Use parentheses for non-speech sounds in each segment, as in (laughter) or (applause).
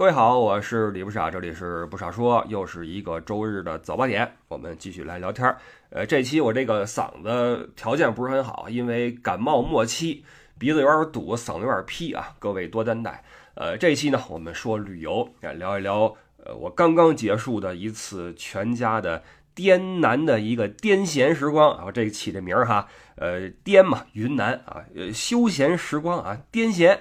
各位好，我是李不傻，这里是不傻说，又是一个周日的早八点，我们继续来聊天。呃，这期我这个嗓子条件不是很好，因为感冒末期，鼻子有点堵，嗓子有点劈啊，各位多担待。呃，这期呢，我们说旅游，聊一聊，呃，我刚刚结束的一次全家的滇南的一个癫痫时光啊，这起这名儿哈，呃，滇嘛，云南啊，呃，休闲时光啊，癫痫。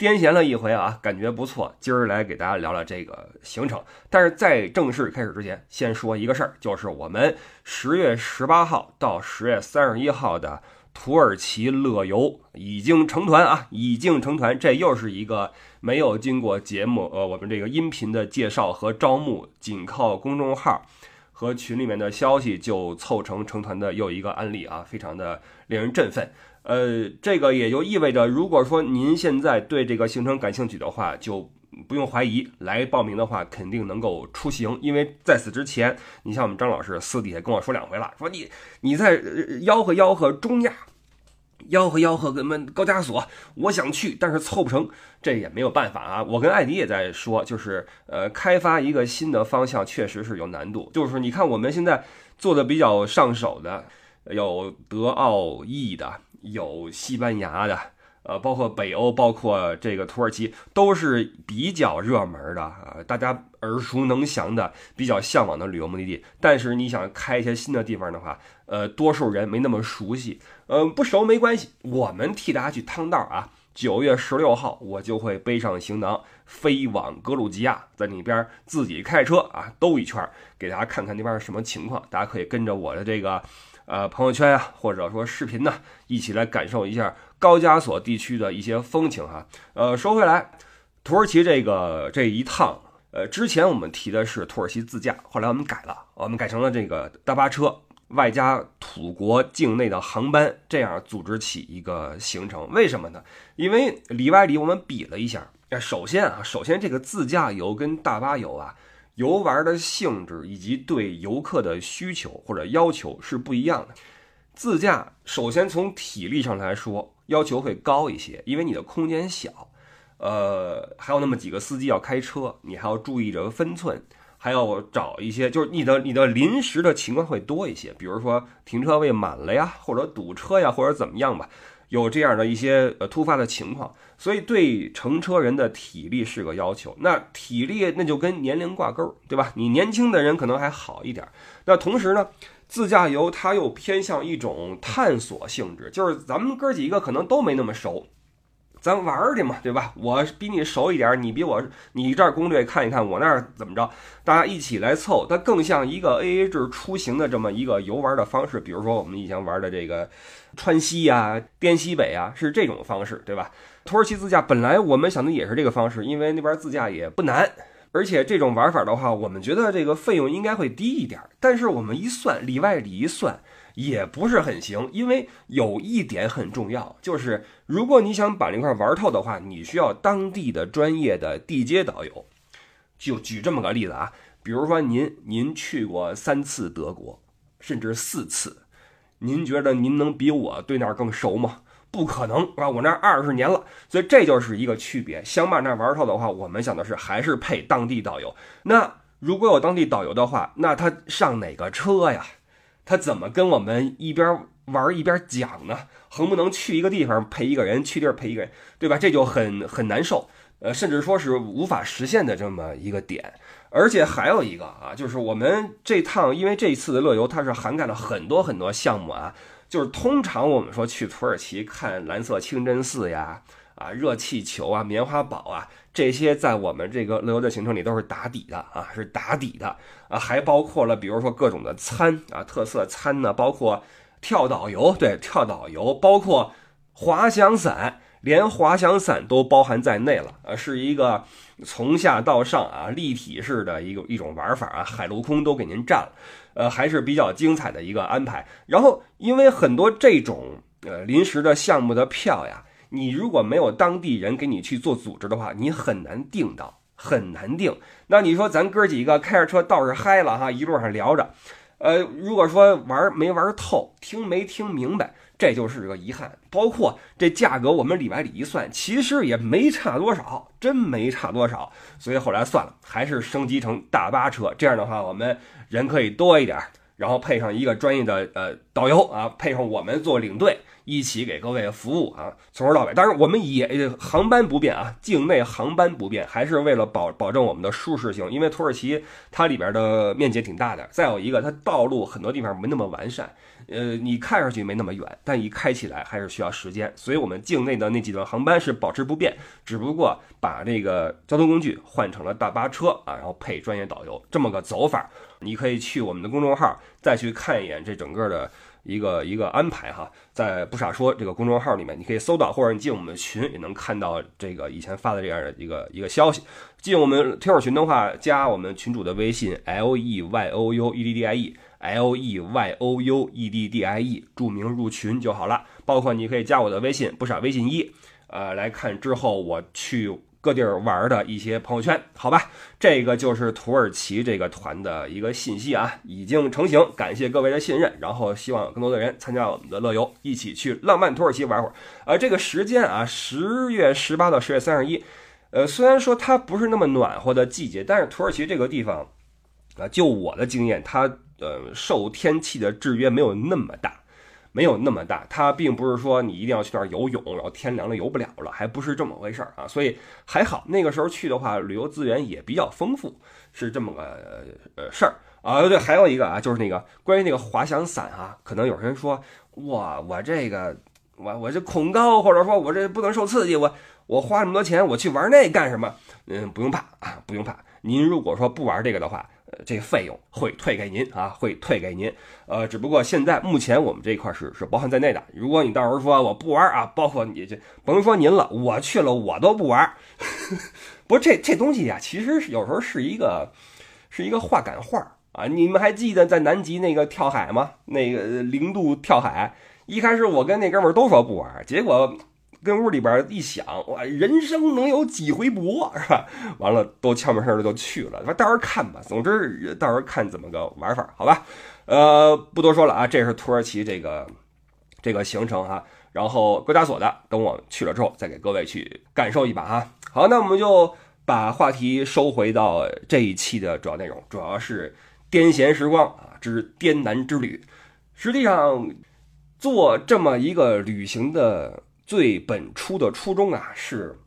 癫痫了一回啊，感觉不错。今儿来给大家聊聊这个行程。但是在正式开始之前，先说一个事儿，就是我们十月十八号到十月三十一号的土耳其乐游已经成团啊，已经成团。这又是一个没有经过节目呃我们这个音频的介绍和招募，仅靠公众号和群里面的消息就凑成成团的又一个案例啊，非常的令人振奋。呃，这个也就意味着，如果说您现在对这个行程感兴趣的话，就不用怀疑，来报名的话肯定能够出行。因为在此之前，你像我们张老师私底下跟我说两回了，说你你在吆喝吆喝中亚，吆喝吆喝跟们高加索，我想去，但是凑不成，这也没有办法啊。我跟艾迪也在说，就是呃，开发一个新的方向确实是有难度。就是你看我们现在做的比较上手的，有德奥意的。有西班牙的，呃，包括北欧，包括这个土耳其，都是比较热门的啊，大家耳熟能详的，比较向往的旅游目的地。但是你想开一些新的地方的话，呃，多数人没那么熟悉，嗯，不熟没关系，我们替大家去趟道啊。九月十六号，我就会背上行囊飞往格鲁吉亚，在那边自己开车啊兜一圈，给大家看看那边是什么情况。大家可以跟着我的这个。呃，朋友圈啊，或者说视频呢，一起来感受一下高加索地区的一些风情哈。呃，说回来，土耳其这个这一趟，呃，之前我们提的是土耳其自驾，后来我们改了，我们改成了这个大巴车外加土国境内的航班，这样组织起一个行程。为什么呢？因为里外里我们比了一下，首先啊，首先这个自驾游跟大巴游啊。游玩的性质以及对游客的需求或者要求是不一样的。自驾首先从体力上来说要求会高一些，因为你的空间小，呃，还有那么几个司机要开车，你还要注意着分寸，还要找一些，就是你的你的临时的情况会多一些，比如说停车位满了呀，或者堵车呀，或者怎么样吧。有这样的一些呃突发的情况，所以对乘车人的体力是个要求。那体力那就跟年龄挂钩，对吧？你年轻的人可能还好一点。那同时呢，自驾游它又偏向一种探索性质，就是咱们哥几个可能都没那么熟。咱玩儿去嘛，对吧？我比你熟一点，你比我，你这儿攻略看一看，我那儿怎么着？大家一起来凑，它更像一个 AA 制出行的这么一个游玩的方式。比如说我们以前玩的这个川西呀、滇西北啊，是这种方式，对吧？土耳其自驾本来我们想的也是这个方式，因为那边自驾也不难，而且这种玩法的话，我们觉得这个费用应该会低一点。但是我们一算里外里一算。也不是很行，因为有一点很重要，就是如果你想把那块玩透的话，你需要当地的专业的地接导游。就举这么个例子啊，比如说您您去过三次德国，甚至四次，您觉得您能比我对那儿更熟吗？不可能，是吧？我那二十年了，所以这就是一个区别。想把那玩透的话，我们想的是还是配当地导游。那如果有当地导游的话，那他上哪个车呀？他怎么跟我们一边玩一边讲呢？横不能去一个地方陪一个人，去地儿陪一个人，对吧？这就很很难受，呃，甚至说是无法实现的这么一个点。而且还有一个啊，就是我们这趟，因为这一次的乐游它是涵盖了很多很多项目啊，就是通常我们说去土耳其看蓝色清真寺呀。啊，热气球啊，棉花堡啊，这些在我们这个乐游的行程里都是打底的啊，是打底的啊，还包括了比如说各种的餐啊，特色餐呢，包括跳导游，对，跳导游，包括滑翔伞，连滑翔伞都包含在内了，呃，是一个从下到上啊，立体式的一个一种玩法啊，海陆空都给您占了，呃，还是比较精彩的一个安排。然后，因为很多这种呃临时的项目的票呀。你如果没有当地人给你去做组织的话，你很难定到，很难定。那你说咱哥几个开着车倒是嗨了哈，一路上聊着，呃，如果说玩没玩透，听没听明白，这就是个遗憾。包括这价格，我们里外里一算，其实也没差多少，真没差多少。所以后来算了，还是升级成大巴车。这样的话，我们人可以多一点，然后配上一个专业的呃导游啊，配上我们做领队。一起给各位服务啊，从头到尾。当然，我们也航班不变啊，境内航班不变，还是为了保保证我们的舒适性。因为土耳其它里边的面积挺大的，再有一个它道路很多地方没那么完善，呃，你看上去没那么远，但一开起来还是需要时间。所以我们境内的那几段航班是保持不变，只不过把这个交通工具换成了大巴车啊，然后配专业导游这么个走法。你可以去我们的公众号再去看一眼这整个的。一个一个安排哈，在不傻说这个公众号里面，你可以搜到，或者你进我们群也能看到这个以前发的这样的一个一个消息。进我们听友群的话，加我们群主的微信 l e y o u e d d i e l e y o u e d d i e，注明入群就好了。包括你可以加我的微信不傻微信一，呃，来看之后我去。各地儿玩的一些朋友圈，好吧，这个就是土耳其这个团的一个信息啊，已经成型，感谢各位的信任，然后希望更多的人参加我们的乐游，一起去浪漫土耳其玩会儿。而这个时间啊，十月十八到十月三十一，呃，虽然说它不是那么暖和的季节，但是土耳其这个地方啊，就我的经验，它呃受天气的制约没有那么大。没有那么大，它并不是说你一定要去那儿游泳，然后天凉了游不了了，还不是这么回事儿啊。所以还好，那个时候去的话，旅游资源也比较丰富，是这么个呃事儿啊。对，还有一个啊，就是那个关于那个滑翔伞啊，可能有人说，哇，我这个我我这恐高，或者说我这不能受刺激，我我花那么多钱，我去玩那干什么？嗯，不用怕啊，不用怕。您如果说不玩这个的话。呃这费用会退给您啊，会退给您。呃，只不过现在目前我们这一块是是包含在内的。如果你到时候说我不玩啊，包括你这甭说您了，我去了我都不玩。(laughs) 不是，这这东西呀，其实有时候是一个是一个话赶话啊。你们还记得在南极那个跳海吗？那个零度跳海，一开始我跟那哥们儿都说不玩，结果。跟屋里边一想，哇，人生能有几回搏，是吧？完了，都悄没声的就去了。到时候看吧，总之到时候看怎么个玩法，好吧？呃，不多说了啊，这是土耳其这个这个行程哈。然后国家所的，等我去了之后再给各位去感受一把哈。好，那我们就把话题收回到这一期的主要内容，主要是癫痫时光啊之滇南之旅。实际上，做这么一个旅行的。最本初的初衷啊，是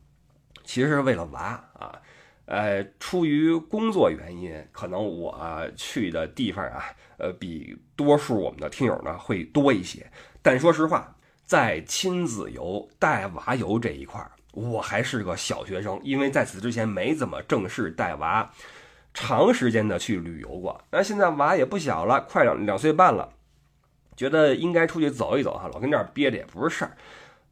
其实是为了娃啊，呃，出于工作原因，可能我去的地方啊，呃，比多数我们的听友呢会多一些。但说实话，在亲子游、带娃游这一块儿，我还是个小学生，因为在此之前没怎么正式带娃长时间的去旅游过。那现在娃也不小了，快两两岁半了，觉得应该出去走一走哈，老跟这儿憋着也不是事儿。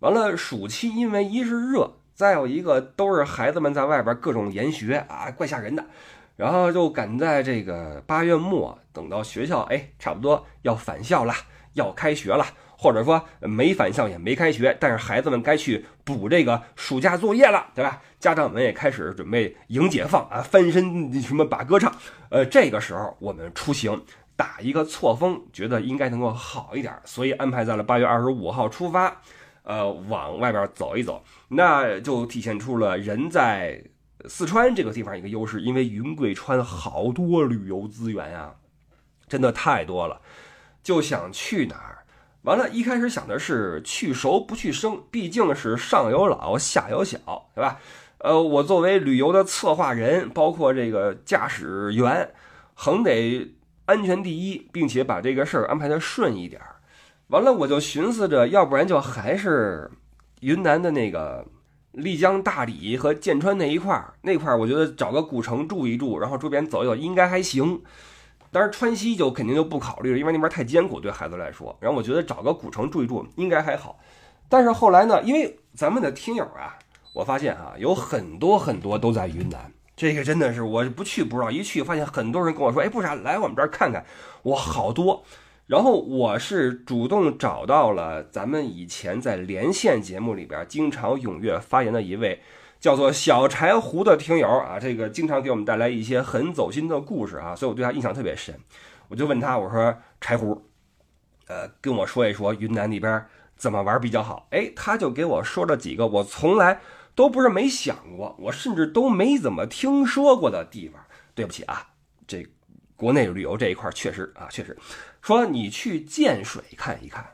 完了，暑期因为一是热，再有一个都是孩子们在外边各种研学啊，怪吓人的。然后就赶在这个八月末，等到学校哎，差不多要返校了，要开学了，或者说没返校也没开学，但是孩子们该去补这个暑假作业了，对吧？家长们也开始准备迎解放啊，翻身什么把歌唱。呃，这个时候我们出行打一个错峰，觉得应该能够好一点，所以安排在了八月二十五号出发。呃，往外边走一走，那就体现出了人在四川这个地方一个优势，因为云贵川好多旅游资源呀，真的太多了，就想去哪儿。完了，一开始想的是去熟不去生，毕竟是上有老下有小，对吧？呃，我作为旅游的策划人，包括这个驾驶员，横得安全第一，并且把这个事儿安排的顺一点。完了，我就寻思着，要不然就还是云南的那个丽江、大理和剑川那一块儿，那块儿我觉得找个古城住一住，然后周边走一走，应该还行。当然，川西就肯定就不考虑了，因为那边太艰苦，对孩子来说。然后我觉得找个古城住一住应该还好。但是后来呢，因为咱们的听友啊，我发现啊，有很多很多都在云南，这个真的是我不去不知道，一去发现很多人跟我说，哎，不啥，来我们这儿看看，哇，好多。然后我是主动找到了咱们以前在连线节目里边经常踊跃发言的一位叫做小柴胡的听友啊，这个经常给我们带来一些很走心的故事啊，所以我对他印象特别深。我就问他，我说柴胡，呃，跟我说一说云南那边怎么玩比较好？哎，他就给我说了几个我从来都不是没想过，我甚至都没怎么听说过的地方。对不起啊，这国内旅游这一块确实啊，确实说你去建水看一看，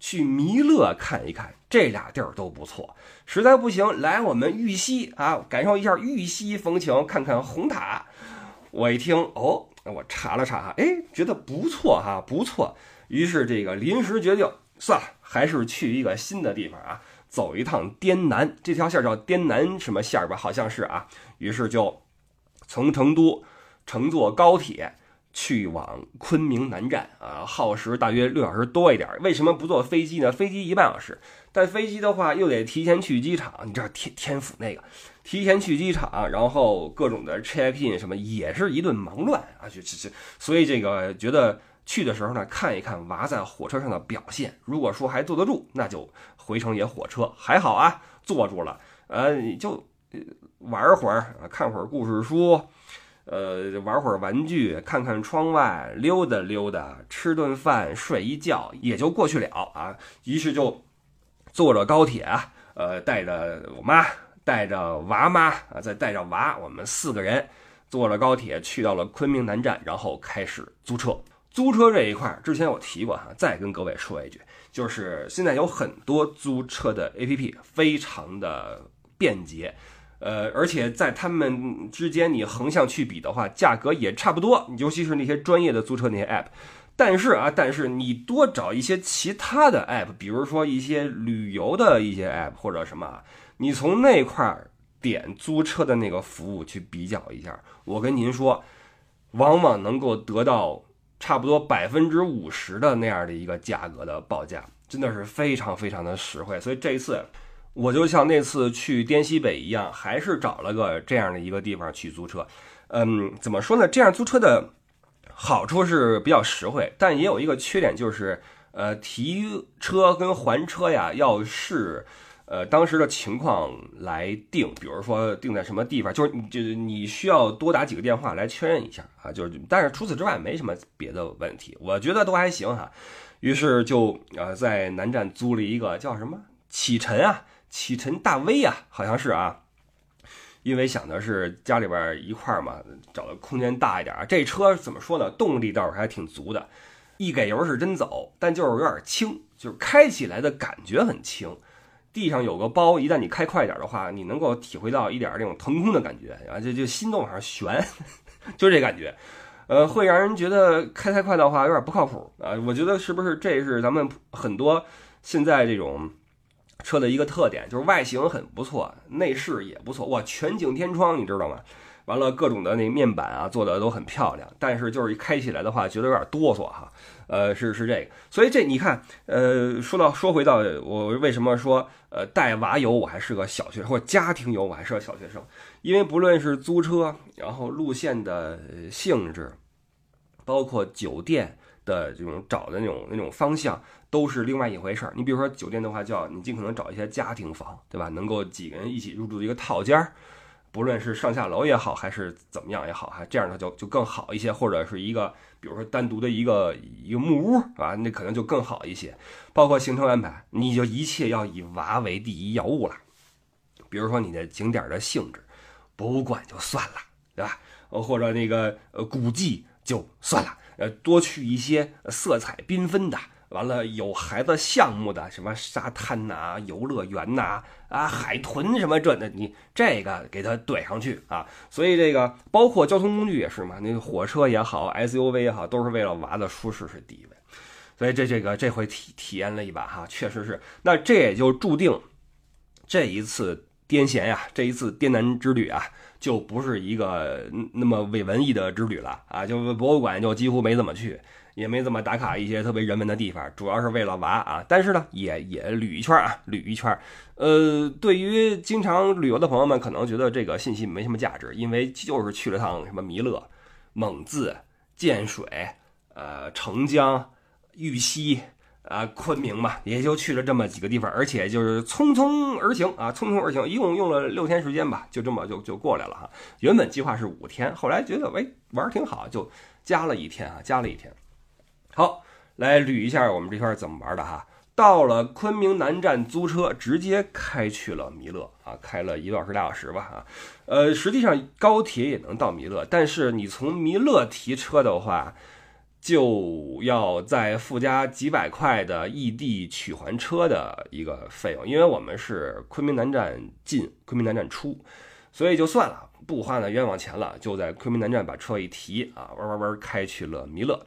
去弥勒看一看，这俩地儿都不错。实在不行，来我们玉溪啊，感受一下玉溪风情，看看红塔。我一听哦，我查了查哈，哎，觉得不错哈，不错。于是这个临时决定，算了，还是去一个新的地方啊，走一趟滇南。这条线叫滇南什么线吧？好像是啊。于是就从成都乘坐高铁去往昆明南站啊，耗时大约六小时多一点。为什么不坐飞机呢？飞机一半小时，但飞机的话又得提前去机场。你知道天天府那个。提前去机场，然后各种的 check in 什么也是一顿忙乱啊，就就就，所以这个觉得去的时候呢，看一看娃在火车上的表现，如果说还坐得住，那就回程也火车还好啊，坐住了，呃，就玩会儿，看会儿故事书，呃，玩会儿玩具，看看窗外，溜达溜达，吃顿饭，睡一觉，也就过去了啊。于是就坐着高铁啊，呃，带着我妈。带着娃妈啊，再带着娃，我们四个人坐着高铁去到了昆明南站，然后开始租车。租车这一块之前我提过哈，再跟各位说一句，就是现在有很多租车的 APP，非常的便捷，呃，而且在他们之间你横向去比的话，价格也差不多，尤其是那些专业的租车那些 APP。但是啊，但是你多找一些其他的 APP，比如说一些旅游的一些 APP 或者什么。你从那块儿点租车的那个服务去比较一下，我跟您说，往往能够得到差不多百分之五十的那样的一个价格的报价，真的是非常非常的实惠。所以这一次，我就像那次去滇西北一样，还是找了个这样的一个地方去租车。嗯，怎么说呢？这样租车的好处是比较实惠，但也有一个缺点，就是呃，提车跟还车呀，要是。呃，当时的情况来定，比如说定在什么地方，就是就是你需要多打几个电话来确认一下啊，就是，但是除此之外没什么别的问题，我觉得都还行哈。于是就呃在南站租了一个叫什么启辰啊，启辰大 V 啊，好像是啊，因为想的是家里边一块嘛，找的空间大一点。这车怎么说呢？动力倒是还挺足的，一给油是真走，但就是有点轻，就是开起来的感觉很轻。地上有个包，一旦你开快点的话，你能够体会到一点那种腾空的感觉啊，就就心都往上悬，(laughs) 就这感觉，呃，会让人觉得开太快的话有点不靠谱啊。我觉得是不是这是咱们很多现在这种车的一个特点，就是外形很不错，内饰也不错，哇，全景天窗，你知道吗？完了，各种的那面板啊做的都很漂亮，但是就是一开起来的话，觉得有点哆嗦哈。呃，是是这个，所以这你看，呃，说到说回到我为什么说，呃，带娃游我还是个小学生，或家庭游我还是个小学生，因为不论是租车，然后路线的性质，包括酒店的这种找的那种那种方向，都是另外一回事儿。你比如说酒店的话，叫你尽可能找一些家庭房，对吧？能够几个人一起入住的一个套间儿。不论是上下楼也好，还是怎么样也好，哈，这样的就就更好一些，或者是一个，比如说单独的一个一个木屋，啊，那可能就更好一些。包括行程安排，你就一切要以娃为第一要务了。比如说你的景点的性质，博物馆就算了，对吧？或者那个呃古迹就算了，呃，多去一些色彩缤纷的。完了，有孩子项目的什么沙滩呐、游乐园呐、啊海豚什么这的，你这个给他怼上去啊。所以这个包括交通工具也是嘛，那个火车也好，SUV 也好，都是为了娃的舒适是第一位。所以这这个这回体体验了一把哈，确实是。那这也就注定这一次癫痫呀，这一次滇南之旅啊，就不是一个那么伪文艺的之旅了啊，就博物馆就几乎没怎么去。也没怎么打卡一些特别人文的地方，主要是为了娃啊。但是呢，也也捋一圈啊，捋一圈。呃，对于经常旅游的朋友们，可能觉得这个信息没什么价值，因为就是去了趟什么弥勒、蒙自、建水、呃澄江、玉溪啊、昆明嘛，也就去了这么几个地方，而且就是匆匆而行啊，匆匆而行，一共用了六天时间吧，就这么就就过来了哈。原本计划是五天，后来觉得喂玩挺好，就加了一天啊，加了一天。好，来捋一下我们这圈怎么玩的哈。到了昆明南站，租车直接开去了弥勒啊，开了一个小时俩小时吧啊。呃，实际上高铁也能到弥勒，但是你从弥勒提车的话，就要再附加几百块的异地取还车的一个费用，因为我们是昆明南站进，昆明南站出，所以就算了，不花那冤枉钱了，就在昆明南站把车一提啊，弯弯弯开去了弥勒。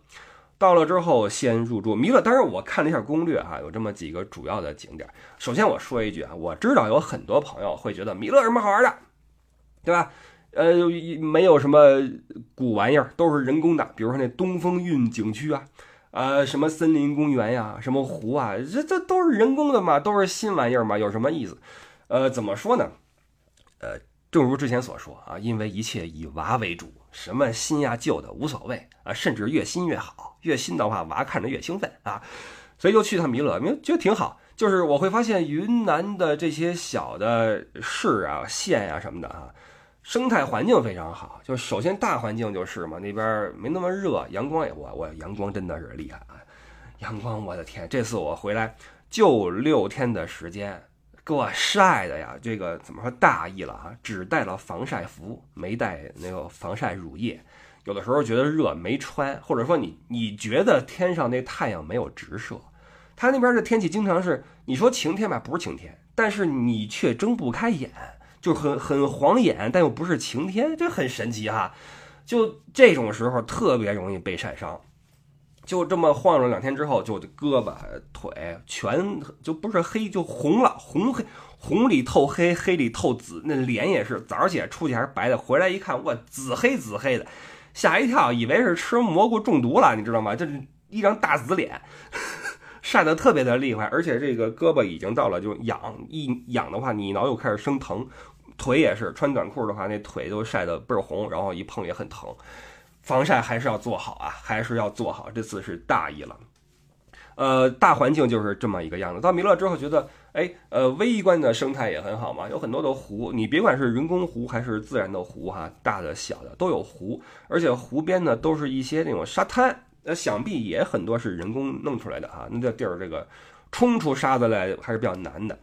到了之后，先入住弥勒。当然，我看了一下攻略哈，有这么几个主要的景点。首先我说一句啊，我知道有很多朋友会觉得弥勒什么好玩的，对吧？呃，没有什么古玩意儿，都是人工的。比如说那东风韵景区啊，呃，什么森林公园呀，什么湖啊，这这都是人工的嘛，都是新玩意儿嘛，有什么意思？呃，怎么说呢？呃，正如之前所说啊，因为一切以娃为主，什么新呀旧的无所谓啊，甚至越新越好。越新的话，娃看着越兴奋啊，所以就去趟弥勒，觉得挺好。就是我会发现云南的这些小的市啊、县啊什么的啊，生态环境非常好。就首先大环境就是嘛，那边没那么热，阳光也我我阳光真的是厉害啊！阳光，我的天，这次我回来就六天的时间，给我晒的呀，这个怎么说大意了啊？只带了防晒服，没带那个防晒乳液。有的时候觉得热没穿，或者说你你觉得天上那太阳没有直射，他那边的天气经常是你说晴天吧，不是晴天，但是你却睁不开眼，就很很晃眼，但又不是晴天，这很神奇哈。就这种时候特别容易被晒伤，就这么晃了两天之后，就胳膊腿全就不是黑就红了，红黑红里透黑，黑里透紫，那脸也是早上起来出去还是白的，回来一看，哇，紫黑紫黑的。吓一跳，以为是吃蘑菇中毒了，你知道吗？这是一张大紫脸，晒得特别的厉害，而且这个胳膊已经到了就痒，一痒的话，你脑又开始生疼，腿也是穿短裤的话，那腿都晒得倍儿红，然后一碰也很疼。防晒还是要做好啊，还是要做好，这次是大意了。呃，大环境就是这么一个样子。到弥勒之后，觉得哎，呃，微观的生态也很好嘛，有很多的湖，你别管是人工湖还是自然的湖哈，大的小的都有湖，而且湖边呢都是一些那种沙滩，呃，想必也很多是人工弄出来的哈。那这地儿这个冲出沙子来还是比较难的，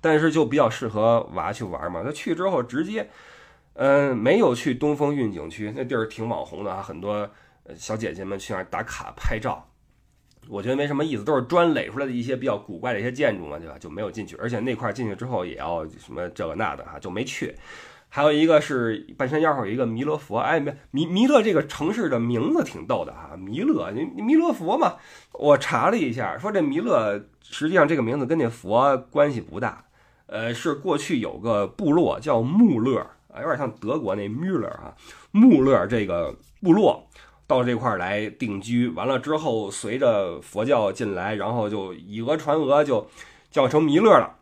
但是就比较适合娃去玩嘛。他去之后直接，嗯，没有去东风韵景区，那地儿挺网红的啊，很多小姐姐们去那儿打卡拍照。我觉得没什么意思，都是砖垒出来的一些比较古怪的一些建筑嘛，对吧？就没有进去，而且那块进去之后也要什么这个那的哈，就没去。还有一个是半山腰上有一个弥勒佛，哎，弥弥勒这个城市的名字挺逗的哈，弥勒，弥勒佛嘛。我查了一下，说这弥勒实际上这个名字跟那佛关系不大，呃，是过去有个部落叫穆勒，啊，有点像德国那穆勒啊，穆勒这个部落。到这块儿来定居，完了之后，随着佛教进来，然后就以讹传讹，就叫成弥勒了。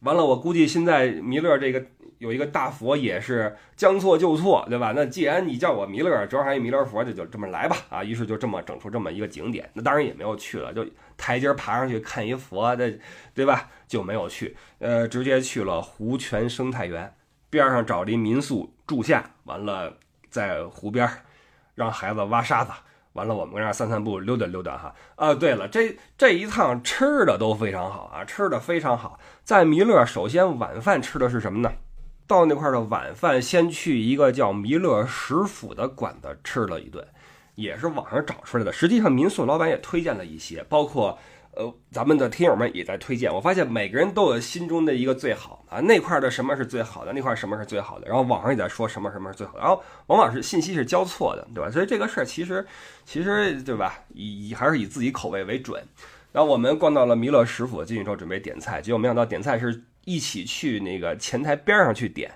完了，我估计现在弥勒这个有一个大佛，也是将错就错，对吧？那既然你叫我弥勒，正好还有弥勒佛，就就这么来吧。啊，于是就这么整出这么一个景点。那当然也没有去了，就台阶爬上去看一佛的，对吧？就没有去，呃，直接去了湖泉生态园边上找了一民宿住下，完了在湖边。让孩子挖沙子，完了我们跟那儿散散步、溜达溜达哈。啊，对了，这这一趟吃的都非常好啊，吃的非常好。在弥勒，首先晚饭吃的是什么呢？到那块的晚饭，先去一个叫弥勒食府的馆子吃了一顿，也是网上找出来的。实际上，民宿老板也推荐了一些，包括。呃，咱们的听友们也在推荐。我发现每个人都有心中的一个最好啊，那块的什么是最好的，那块什么是最好的，然后网上也在说什么什么是最好的，然后往往是信息是交错的，对吧？所以这个事儿其实其实对吧，以以还是以自己口味为准。然后我们逛到了弥勒食府，进去之后准备点菜，结果没想到点菜是一起去那个前台边上去点。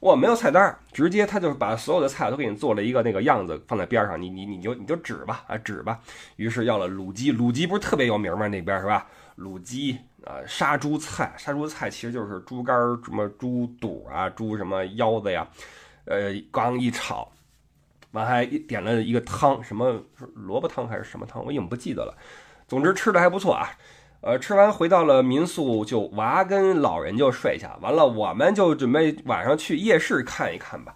我没有菜单，直接他就把所有的菜都给你做了一个那个样子放在边上，你你你就你就指吧啊指吧。于是要了卤鸡，卤鸡不是特别有名吗？那边是吧？卤鸡啊，杀猪菜，杀猪菜其实就是猪肝、什么猪肚啊、猪什么腰子呀，呃，刚一炒，完还点了一个汤，什么萝卜汤还是什么汤，我已经不记得了。总之吃的还不错啊。呃，吃完回到了民宿，就娃跟老人就睡下。完了，我们就准备晚上去夜市看一看吧。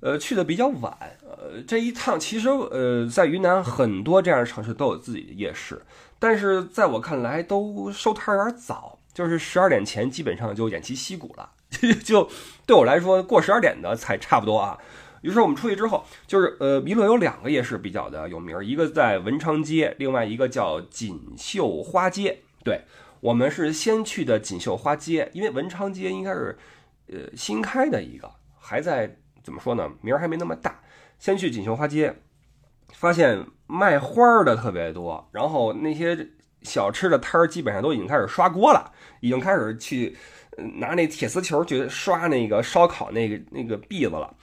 呃，去的比较晚。呃，这一趟其实呃，在云南很多这样的城市都有自己的夜市，但是在我看来都收摊有点早，就是十二点前基本上就偃旗息鼓了，(laughs) 就对我来说过十二点的才差不多啊。于是我们出去之后，就是呃，弥勒有两个夜市比较的有名，一个在文昌街，另外一个叫锦绣花街。对我们是先去的锦绣花街，因为文昌街应该是呃新开的一个，还在怎么说呢，名儿还没那么大。先去锦绣花街，发现卖花儿的特别多，然后那些小吃的摊儿基本上都已经开始刷锅了，已经开始去拿那铁丝球去刷那个烧烤那个那个篦子了。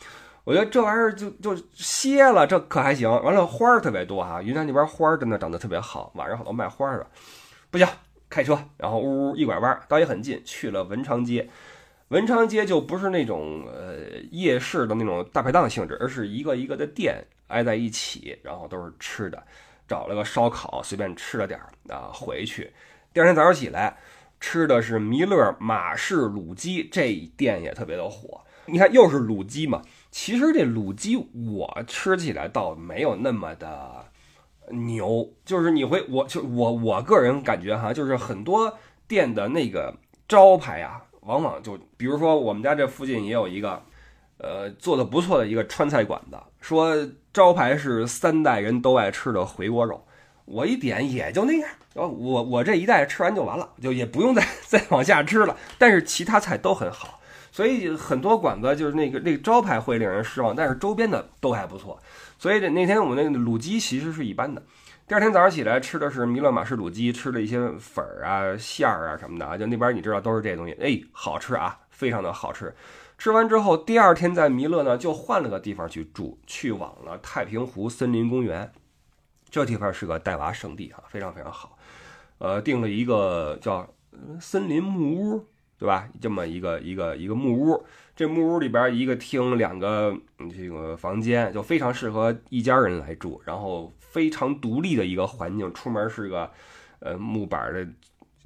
我觉得这玩意儿就就歇了，这可还行。完了花儿特别多哈，云南那边花儿真的长得特别好，晚上好多卖花的。不行，开车，然后呜呜一拐弯，倒也很近，去了文昌街。文昌街就不是那种呃夜市的那种大排档性质，而是一个一个的店挨在一起，然后都是吃的。找了个烧烤，随便吃了点儿啊，回去。第二天早上起来，吃的是弥勒马氏卤鸡，这店也特别的火。你看，又是卤鸡嘛。其实这卤鸡我吃起来倒没有那么的牛，就是你会，我就我我个人感觉哈，就是很多店的那个招牌啊，往往就比如说我们家这附近也有一个，呃，做的不错的一个川菜馆子，说招牌是三代人都爱吃的回锅肉，我一点也就那样，然后我我这一代吃完就完了，就也不用再 (laughs) 再往下吃了，但是其他菜都很好。所以很多馆子就是那个那个招牌会令人失望，但是周边的都还不错。所以那天我们那个卤鸡其实是一般的。第二天早上起来吃的是弥勒马氏卤鸡，吃了一些粉儿啊、馅儿啊什么的啊，就那边你知道都是这东西，哎，好吃啊，非常的好吃。吃完之后，第二天在弥勒呢就换了个地方去住，去往了太平湖森林公园。这地方是个带娃圣地啊，非常非常好。呃，订了一个叫森林木屋。对吧？这么一个一个一个木屋，这木屋里边一个厅，两个这个房间，就非常适合一家人来住。然后非常独立的一个环境，出门是个呃木板的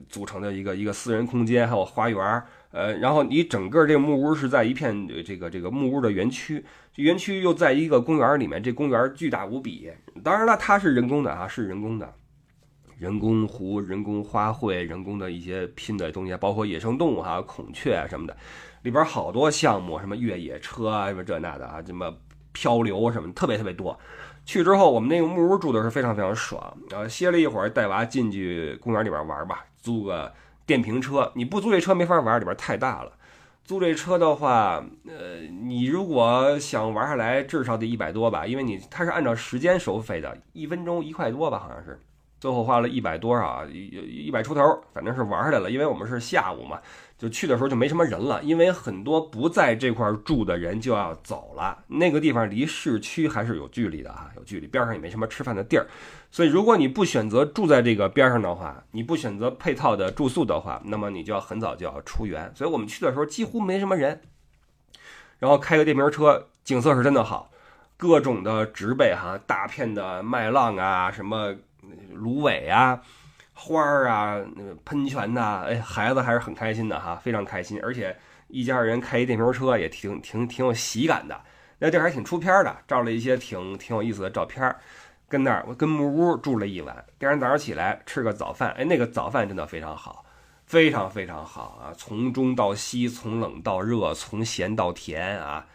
组成的一个一个私人空间，还有花园。呃，然后你整个这个木屋是在一片这个这个木屋的园区，园区又在一个公园里面，这公园巨大无比。当然了，它是人工的啊，是人工的。人工湖、人工花卉、人工的一些拼的东西，包括野生动物哈，孔雀啊什么的，里边好多项目，什么越野车啊，什么这那的啊，什么漂流什么，特别特别多。去之后，我们那个木屋住的是非常非常爽，然后歇了一会儿，带娃进去公园里边玩吧，租个电瓶车。你不租这车没法玩，里边太大了。租这车的话，呃，你如果想玩下来，至少得一百多吧，因为你它是按照时间收费的，一分钟一块多吧，好像是。最后花了一百多少，一一百出头，反正是玩下来了。因为我们是下午嘛，就去的时候就没什么人了。因为很多不在这块住的人就要走了，那个地方离市区还是有距离的啊，有距离，边上也没什么吃饭的地儿。所以如果你不选择住在这个边上的话，你不选择配套的住宿的话，那么你就要很早就要出园。所以我们去的时候几乎没什么人，然后开个电瓶车，景色是真的好，各种的植被哈，大片的麦浪啊，什么。芦苇啊，花儿啊，那个喷泉呐，哎，孩子还是很开心的哈，非常开心。而且一家人开一电瓶车也挺挺挺有喜感的，那地儿还挺出片的，照了一些挺挺有意思的照片。跟那儿我跟木屋住了一晚，第二天早上起来吃个早饭，哎，那个早饭真的非常好，非常非常好啊，从中到西，从冷到热，从咸到甜啊，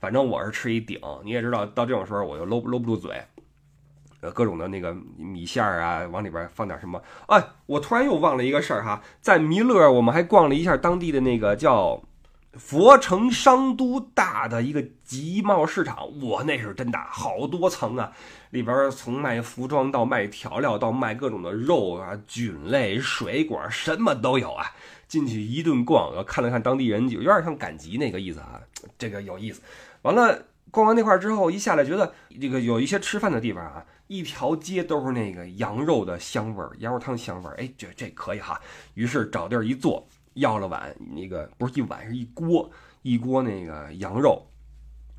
反正我是吃一顶。你也知道，到这种时候我就搂搂不住嘴。各种的那个米线儿啊，往里边放点什么？哎，我突然又忘了一个事儿哈，在弥勒，我们还逛了一下当地的那个叫佛城商都大的一个集贸市场，哇，那是真大，好多层啊！里边从卖服装到卖调料，到卖各种的肉啊、菌类、水果，什么都有啊。进去一顿逛，看了看当地人，就有点像赶集那个意思啊，这个有意思。完了，逛完那块之后，一下来觉得这个有一些吃饭的地方啊。一条街都是那个羊肉的香味儿，羊肉汤香味儿，哎，这这可以哈。于是找地儿一坐，要了碗那个不是一碗，是一锅一锅那个羊肉，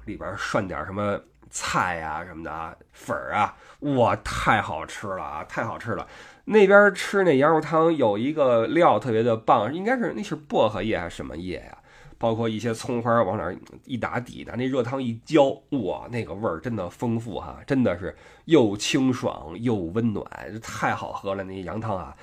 里边涮点什么菜啊什么的啊，粉儿啊，哇，太好吃了啊，太好吃了。那边吃那羊肉汤有一个料特别的棒，应该是那是薄荷叶还是什么叶呀？包括一些葱花往那儿一打底，拿那热汤一浇，哇，那个味儿真的丰富哈，真的是又清爽又温暖，太好喝了那羊汤啊！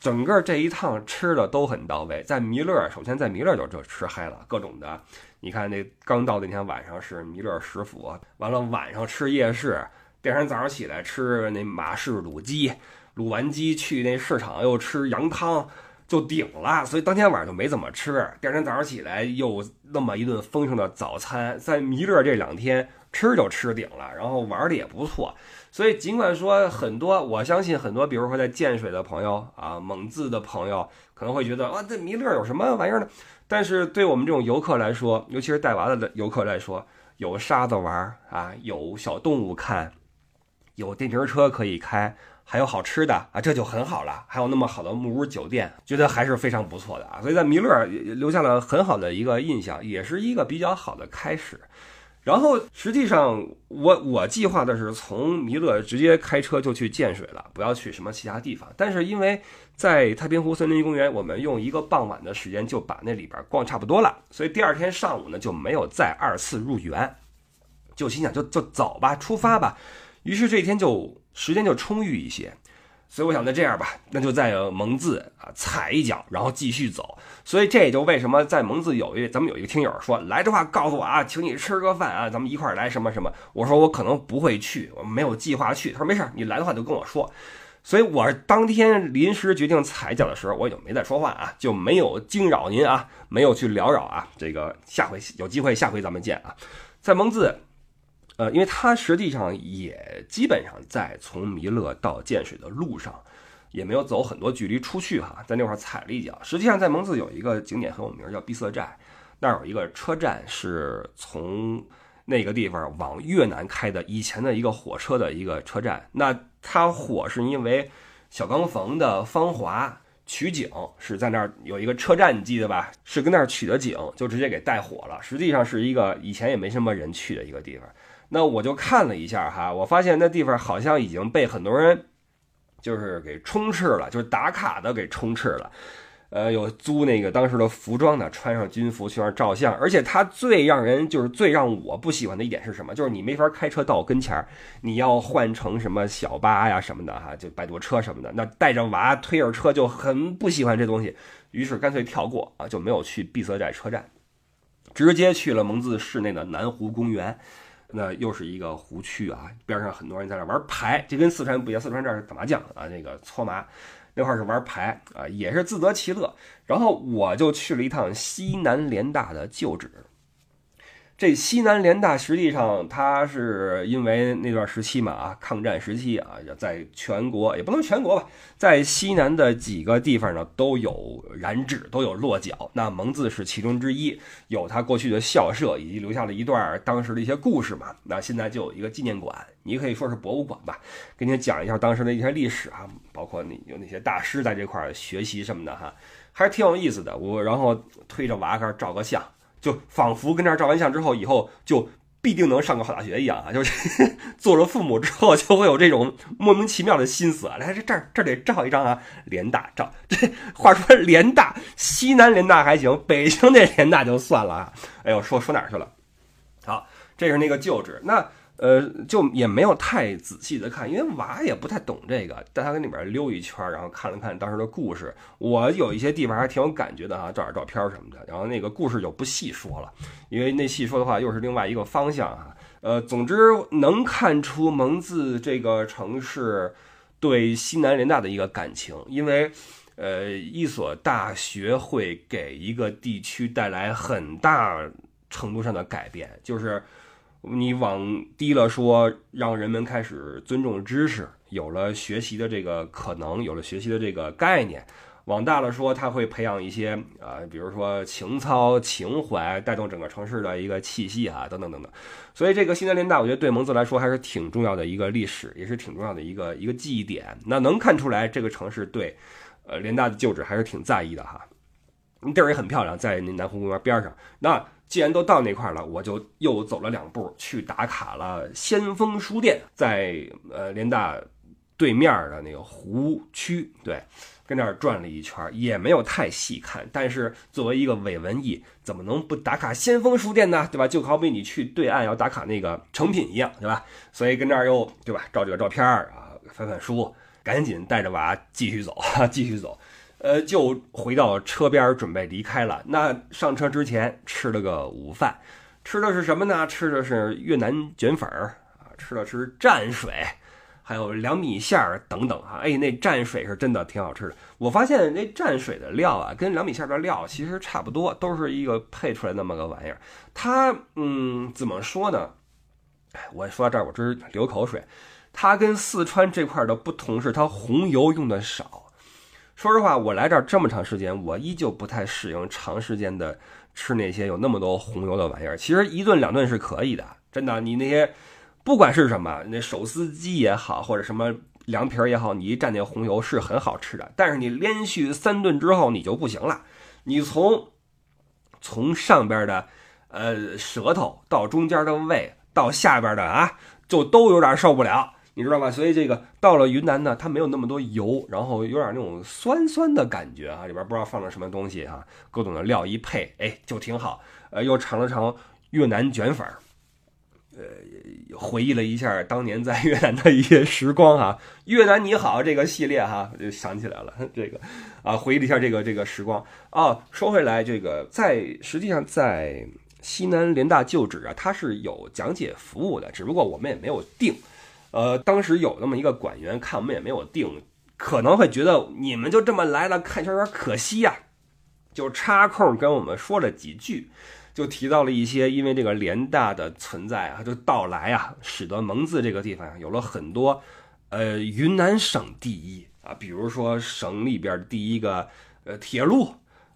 整个这一趟吃的都很到位，在弥勒，首先在弥勒就就吃嗨了，各种的，你看那刚到那天晚上是弥勒食府，完了晚上吃夜市，第二天早上起来吃那马氏卤鸡，卤完鸡去那市场又吃羊汤。就顶了，所以当天晚上就没怎么吃。第二天早上起来又那么一顿丰盛的早餐，在弥勒这两天吃就吃顶了，然后玩的也不错。所以尽管说很多，我相信很多，比如说在建水的朋友啊，蒙自的朋友可能会觉得啊，这弥勒有什么玩意儿呢？但是对我们这种游客来说，尤其是带娃的游客来说，有沙子玩啊，有小动物看，有电瓶车可以开。还有好吃的啊，这就很好了。还有那么好的木屋酒店，觉得还是非常不错的啊。所以在弥勒留下了很好的一个印象，也是一个比较好的开始。然后实际上，我我计划的是从弥勒直接开车就去建水了，不要去什么其他地方。但是因为在太平湖森林公园，我们用一个傍晚的时间就把那里边逛差不多了，所以第二天上午呢就没有再二次入园，就心想就就走吧，出发吧。于是这一天就。时间就充裕一些，所以我想那这样吧，那就在蒙自啊踩一脚，然后继续走。所以这也就为什么在蒙自有一咱们有一个听友说来的话，告诉我啊，请你吃个饭啊，咱们一块儿来什么什么。我说我可能不会去，我没有计划去。他说没事，你来的话就跟我说。所以我当天临时决定踩脚的时候，我也就没再说话啊，就没有惊扰您啊，没有去缭绕啊。这个下回有机会，下回咱们见啊，在蒙自。呃，因为它实际上也基本上在从弥勒到建水的路上，也没有走很多距离出去哈，在那块踩了一脚。实际上，在蒙自有一个景点很有名，叫碧色寨，那儿有一个车站，是从那个地方往越南开的以前的一个火车的一个车站。那它火是因为小刚冯的《芳华》取景是在那儿有一个车站，你记得吧？是跟那儿取的景，就直接给带火了。实际上是一个以前也没什么人去的一个地方。那我就看了一下哈，我发现那地方好像已经被很多人就是给充斥了，就是打卡的给充斥了。呃，有租那个当时的服装的，穿上军服去那照相。而且它最让人就是最让我不喜欢的一点是什么？就是你没法开车到我跟前儿，你要换成什么小巴呀什么的哈，就摆渡车什么的。那带着娃推着车就很不喜欢这东西，于是干脆跳过啊，就没有去碧色寨车站，直接去了蒙自市内的南湖公园。那又是一个湖区啊，边上很多人在那玩牌，这跟四川不一样，四川这儿是打麻将啊，那个搓麻，那块是玩牌啊，也是自得其乐。然后我就去了一趟西南联大的旧址。这西南联大实际上它是因为那段时期嘛啊，抗战时期啊，在全国也不能全国吧，在西南的几个地方呢都有染指，都有落脚。那蒙自是其中之一，有他过去的校舍，以及留下了一段当时的一些故事嘛。那现在就有一个纪念馆，你可以说是博物馆吧，给你讲一下当时的一些历史啊，包括你有那些大师在这块学习什么的哈，还是挺有意思的。我然后推着娃儿照个相。就仿佛跟这儿照完相之后，以后就必定能上个好大学一样啊！(laughs) 就是做了父母之后，就会有这种莫名其妙的心思啊！来，这这儿这儿得照一张啊，联大照。这 (laughs) 话说联大，西南联大还行，北京那联大就算了啊！哎呦，说说哪儿去了？好，这是那个旧址。那。呃，就也没有太仔细的看，因为娃也不太懂这个，带他跟里边溜一圈，然后看了看当时的故事。我有一些地方还挺有感觉的哈，照点照片什么的。然后那个故事就不细说了，因为那细说的话又是另外一个方向哈。呃，总之能看出蒙自这个城市对西南联大的一个感情，因为呃，一所大学会给一个地区带来很大程度上的改变，就是。你往低了说，让人们开始尊重知识，有了学习的这个可能，有了学习的这个概念；往大了说，它会培养一些啊，比如说情操、情怀，带动整个城市的一个气息啊，等等等等。所以，这个西南联大，我觉得对蒙自来说还是挺重要的一个历史，也是挺重要的一个一个记忆点。那能看出来，这个城市对呃联大的旧址还是挺在意的哈。地儿也很漂亮，在那南湖公园边上。那既然都到那块了，我就又走了两步去打卡了先锋书店，在呃联大对面的那个湖区，对，跟那儿转了一圈，也没有太细看。但是作为一个伪文艺，怎么能不打卡先锋书店呢？对吧？就好比你去对岸要打卡那个成品一样，对吧？所以跟那儿又对吧？照这个照片啊，翻翻书，赶紧带着娃继续走，继续走。呃，就回到车边准备离开了。那上车之前吃了个午饭，吃的是什么呢？吃的是越南卷粉儿啊，吃的是蘸水，还有凉米线儿等等哈。哎，那蘸水是真的挺好吃的。我发现那蘸水的料啊，跟凉米线的料其实差不多，都是一个配出来那么个玩意儿。它嗯，怎么说呢？哎，我说到这儿，我真是流口水。它跟四川这块的不同是，它红油用的少。说实话，我来这儿这么长时间，我依旧不太适应长时间的吃那些有那么多红油的玩意儿。其实一顿两顿是可以的，真的。你那些不管是什么，那手撕鸡也好，或者什么凉皮儿也好，你一蘸那红油是很好吃的。但是你连续三顿之后，你就不行了。你从从上边的呃舌头到中间的胃到下边的啊，就都有点受不了。你知道吧？所以这个到了云南呢，它没有那么多油，然后有点那种酸酸的感觉啊，里边不知道放了什么东西啊，各种的料一配，哎，就挺好。呃，又尝了尝越南卷粉，呃，回忆了一下当年在 (laughs) 越南的一些时光哈。越南你好这个系列哈，就想起来了这个啊，回忆了一下这个这个时光啊。说回来，这个在实际上在西南联大旧址啊，它是有讲解服务的，只不过我们也没有定。呃，当时有那么一个管员看我们也没有定，可能会觉得你们就这么来了看起来有点可惜呀，就插空跟我们说了几句，就提到了一些因为这个联大的存在啊，就到来啊，使得蒙自这个地方有了很多呃云南省第一啊，比如说省里边第一个呃铁路，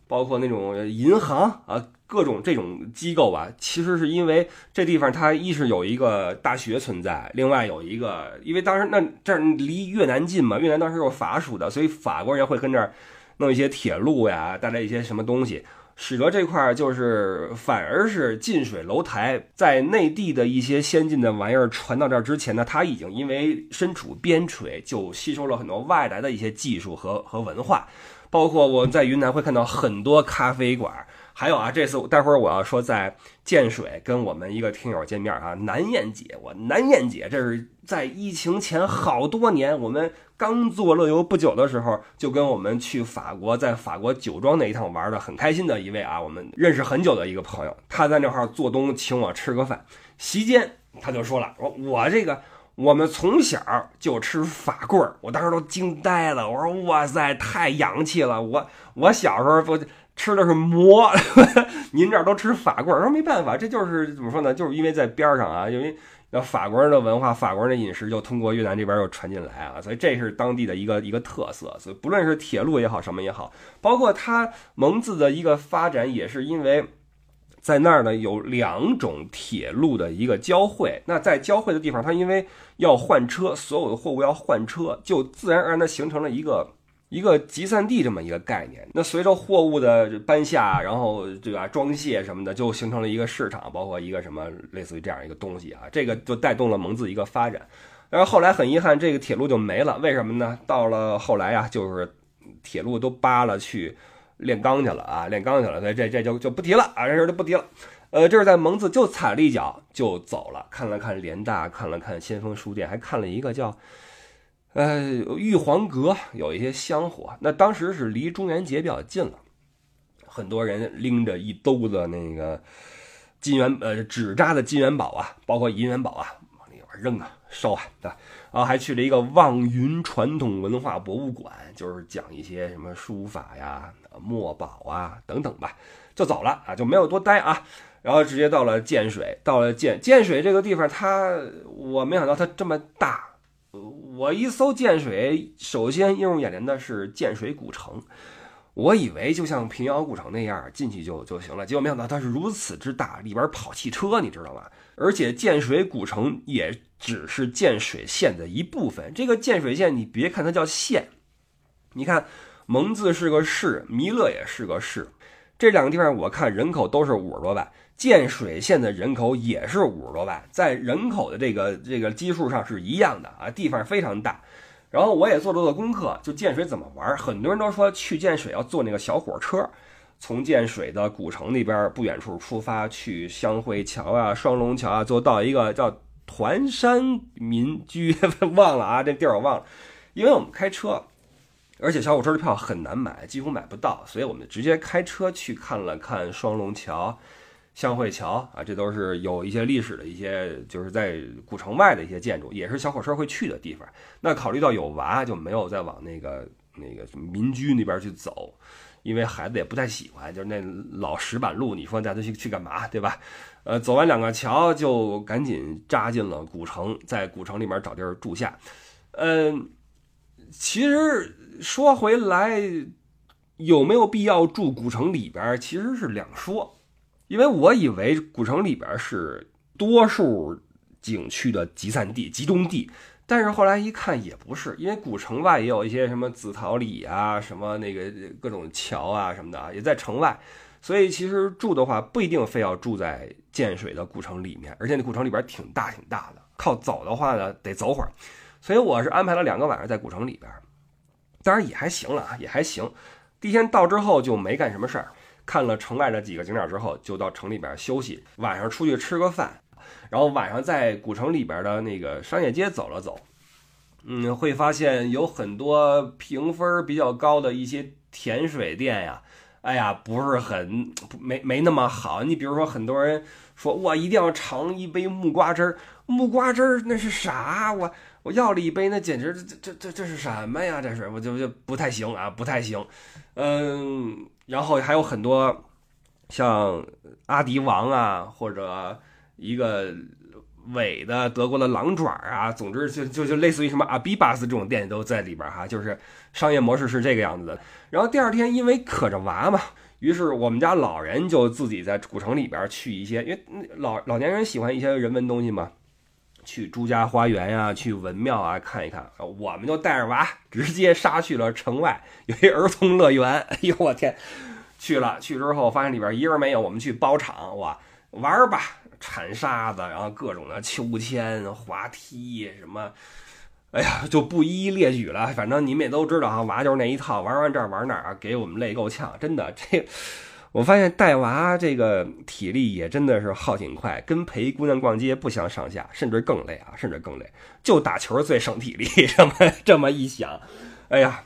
包括那种银行啊。各种这种机构吧，其实是因为这地方它一是有一个大学存在，另外有一个，因为当时那这儿离越南近嘛，越南当时有法属的，所以法国人会跟这儿弄一些铁路呀，带来一些什么东西，使得这块儿就是反而是近水楼台，在内地的一些先进的玩意儿传到这儿之前呢，它已经因为身处边陲，就吸收了很多外来的一些技术和和文化，包括我在云南会看到很多咖啡馆。还有啊，这次待会儿我要说在建水跟我们一个听友见面啊，南燕姐，我南燕姐，这是在疫情前好多年，我们刚做乐游不久的时候，就跟我们去法国，在法国酒庄那一趟玩的很开心的一位啊，我们认识很久的一个朋友，他在那块做东请我吃个饭，席间他就说了，我我这个我们从小就吃法棍儿，我当时都惊呆了，我说哇塞，太洋气了，我我小时候不。吃的是馍，(laughs) 您这儿都吃法棍儿，说没办法，这就是怎么说呢？就是因为在边上啊，因为那法国人的文化、法国人的饮食就通过越南这边又传进来啊，所以这是当地的一个一个特色。所以不论是铁路也好，什么也好，包括它蒙自的一个发展，也是因为在那儿呢有两种铁路的一个交汇。那在交汇的地方，它因为要换车，所有的货物要换车，就自然而然的形成了一个。一个集散地这么一个概念，那随着货物的搬下，然后对吧，装卸什么的，就形成了一个市场，包括一个什么类似于这样一个东西啊，这个就带动了蒙自一个发展。但是后来很遗憾，这个铁路就没了，为什么呢？到了后来呀，就是铁路都扒了去炼钢去了啊，炼钢去了，所以这这就就不提了啊，这事就不提了。呃，这是在蒙自就踩了一脚就走了，看了看联大，看了看先锋书店，还看了一个叫。呃，玉皇阁有一些香火，那当时是离中元节比较近了，很多人拎着一兜子那个金元呃纸扎的金元宝啊，包括银元宝啊，往里边扔啊烧啊，对吧？然后还去了一个望云传统文化博物馆，就是讲一些什么书法呀、墨宝啊等等吧，就走了啊，就没有多待啊，然后直接到了建水，到了建建水这个地方，它我没想到它这么大。我一搜建水，首先映入眼帘的是建水古城。我以为就像平遥古城那样进去就就行了，结果没想到它是如此之大，里边跑汽车，你知道吗？而且建水古城也只是建水县的一部分。这个建水县，你别看它叫县，你看蒙自是个市，弥勒也是个市，这两个地方我看人口都是五十多万。建水县的人口也是五十多万，在人口的这个这个基数上是一样的啊，地方非常大。然后我也做了做功课，就建水怎么玩。很多人都说去建水要坐那个小火车，(laughs) 从建水的古城那边不远处出发，去香汇桥啊、双龙桥啊，坐到一个叫团山民居，(laughs) 忘了啊，这地儿我忘了。因为我们开车，而且小火车的票很难买，几乎买不到，所以我们直接开车去看了看双龙桥。香汇桥啊，这都是有一些历史的一些，就是在古城外的一些建筑，也是小火车会去的地方。那考虑到有娃，就没有再往那个那个民居那边去走，因为孩子也不太喜欢，就是那老石板路，你说带他去去干嘛，对吧？呃，走完两个桥，就赶紧扎进了古城，在古城里面找地儿住下。嗯，其实说回来，有没有必要住古城里边，其实是两说。因为我以为古城里边是多数景区的集散地、集中地，但是后来一看也不是，因为古城外也有一些什么紫桃里啊、什么那个各种桥啊什么的啊，也在城外，所以其实住的话不一定非要住在建水的古城里面，而且那古城里边挺大挺大的，靠走的话呢得走会儿，所以我是安排了两个晚上在古城里边，当然也还行了啊，也还行。第一天到之后就没干什么事儿。看了城外的几个景点之后，就到城里边休息，晚上出去吃个饭，然后晚上在古城里边的那个商业街走了走，嗯，会发现有很多评分比较高的一些甜水店呀，哎呀，不是很没没那么好。你比如说，很多人说我一定要尝一杯木瓜汁儿，木瓜汁儿那是啥？我我要了一杯，那简直这这这这是什么呀？这是我就就不太行啊，不太行，嗯。然后还有很多，像阿迪王啊，或者一个伪的德国的狼爪啊，总之就就就类似于什么阿比巴斯这种店都在里边哈，就是商业模式是这个样子的。然后第二天因为可着娃嘛，于是我们家老人就自己在古城里边去一些，因为老老年人喜欢一些人文东西嘛。去朱家花园呀，去文庙啊看一看。我们就带着娃直接杀去了城外，有一儿童乐园。(laughs) 哎呦我天，去了去之后发现里边一人没有，我们去包场哇玩吧，铲沙子，然后各种的秋千、滑梯什么，哎呀就不一一列举了。反正你们也都知道哈，娃就是那一套，玩完这儿玩那儿，给我们累够呛，真的这。我发现带娃这个体力也真的是耗挺快，跟陪姑娘逛街不相上下，甚至更累啊，甚至更累。就打球最省体力，(laughs) 这么这么一想，哎呀，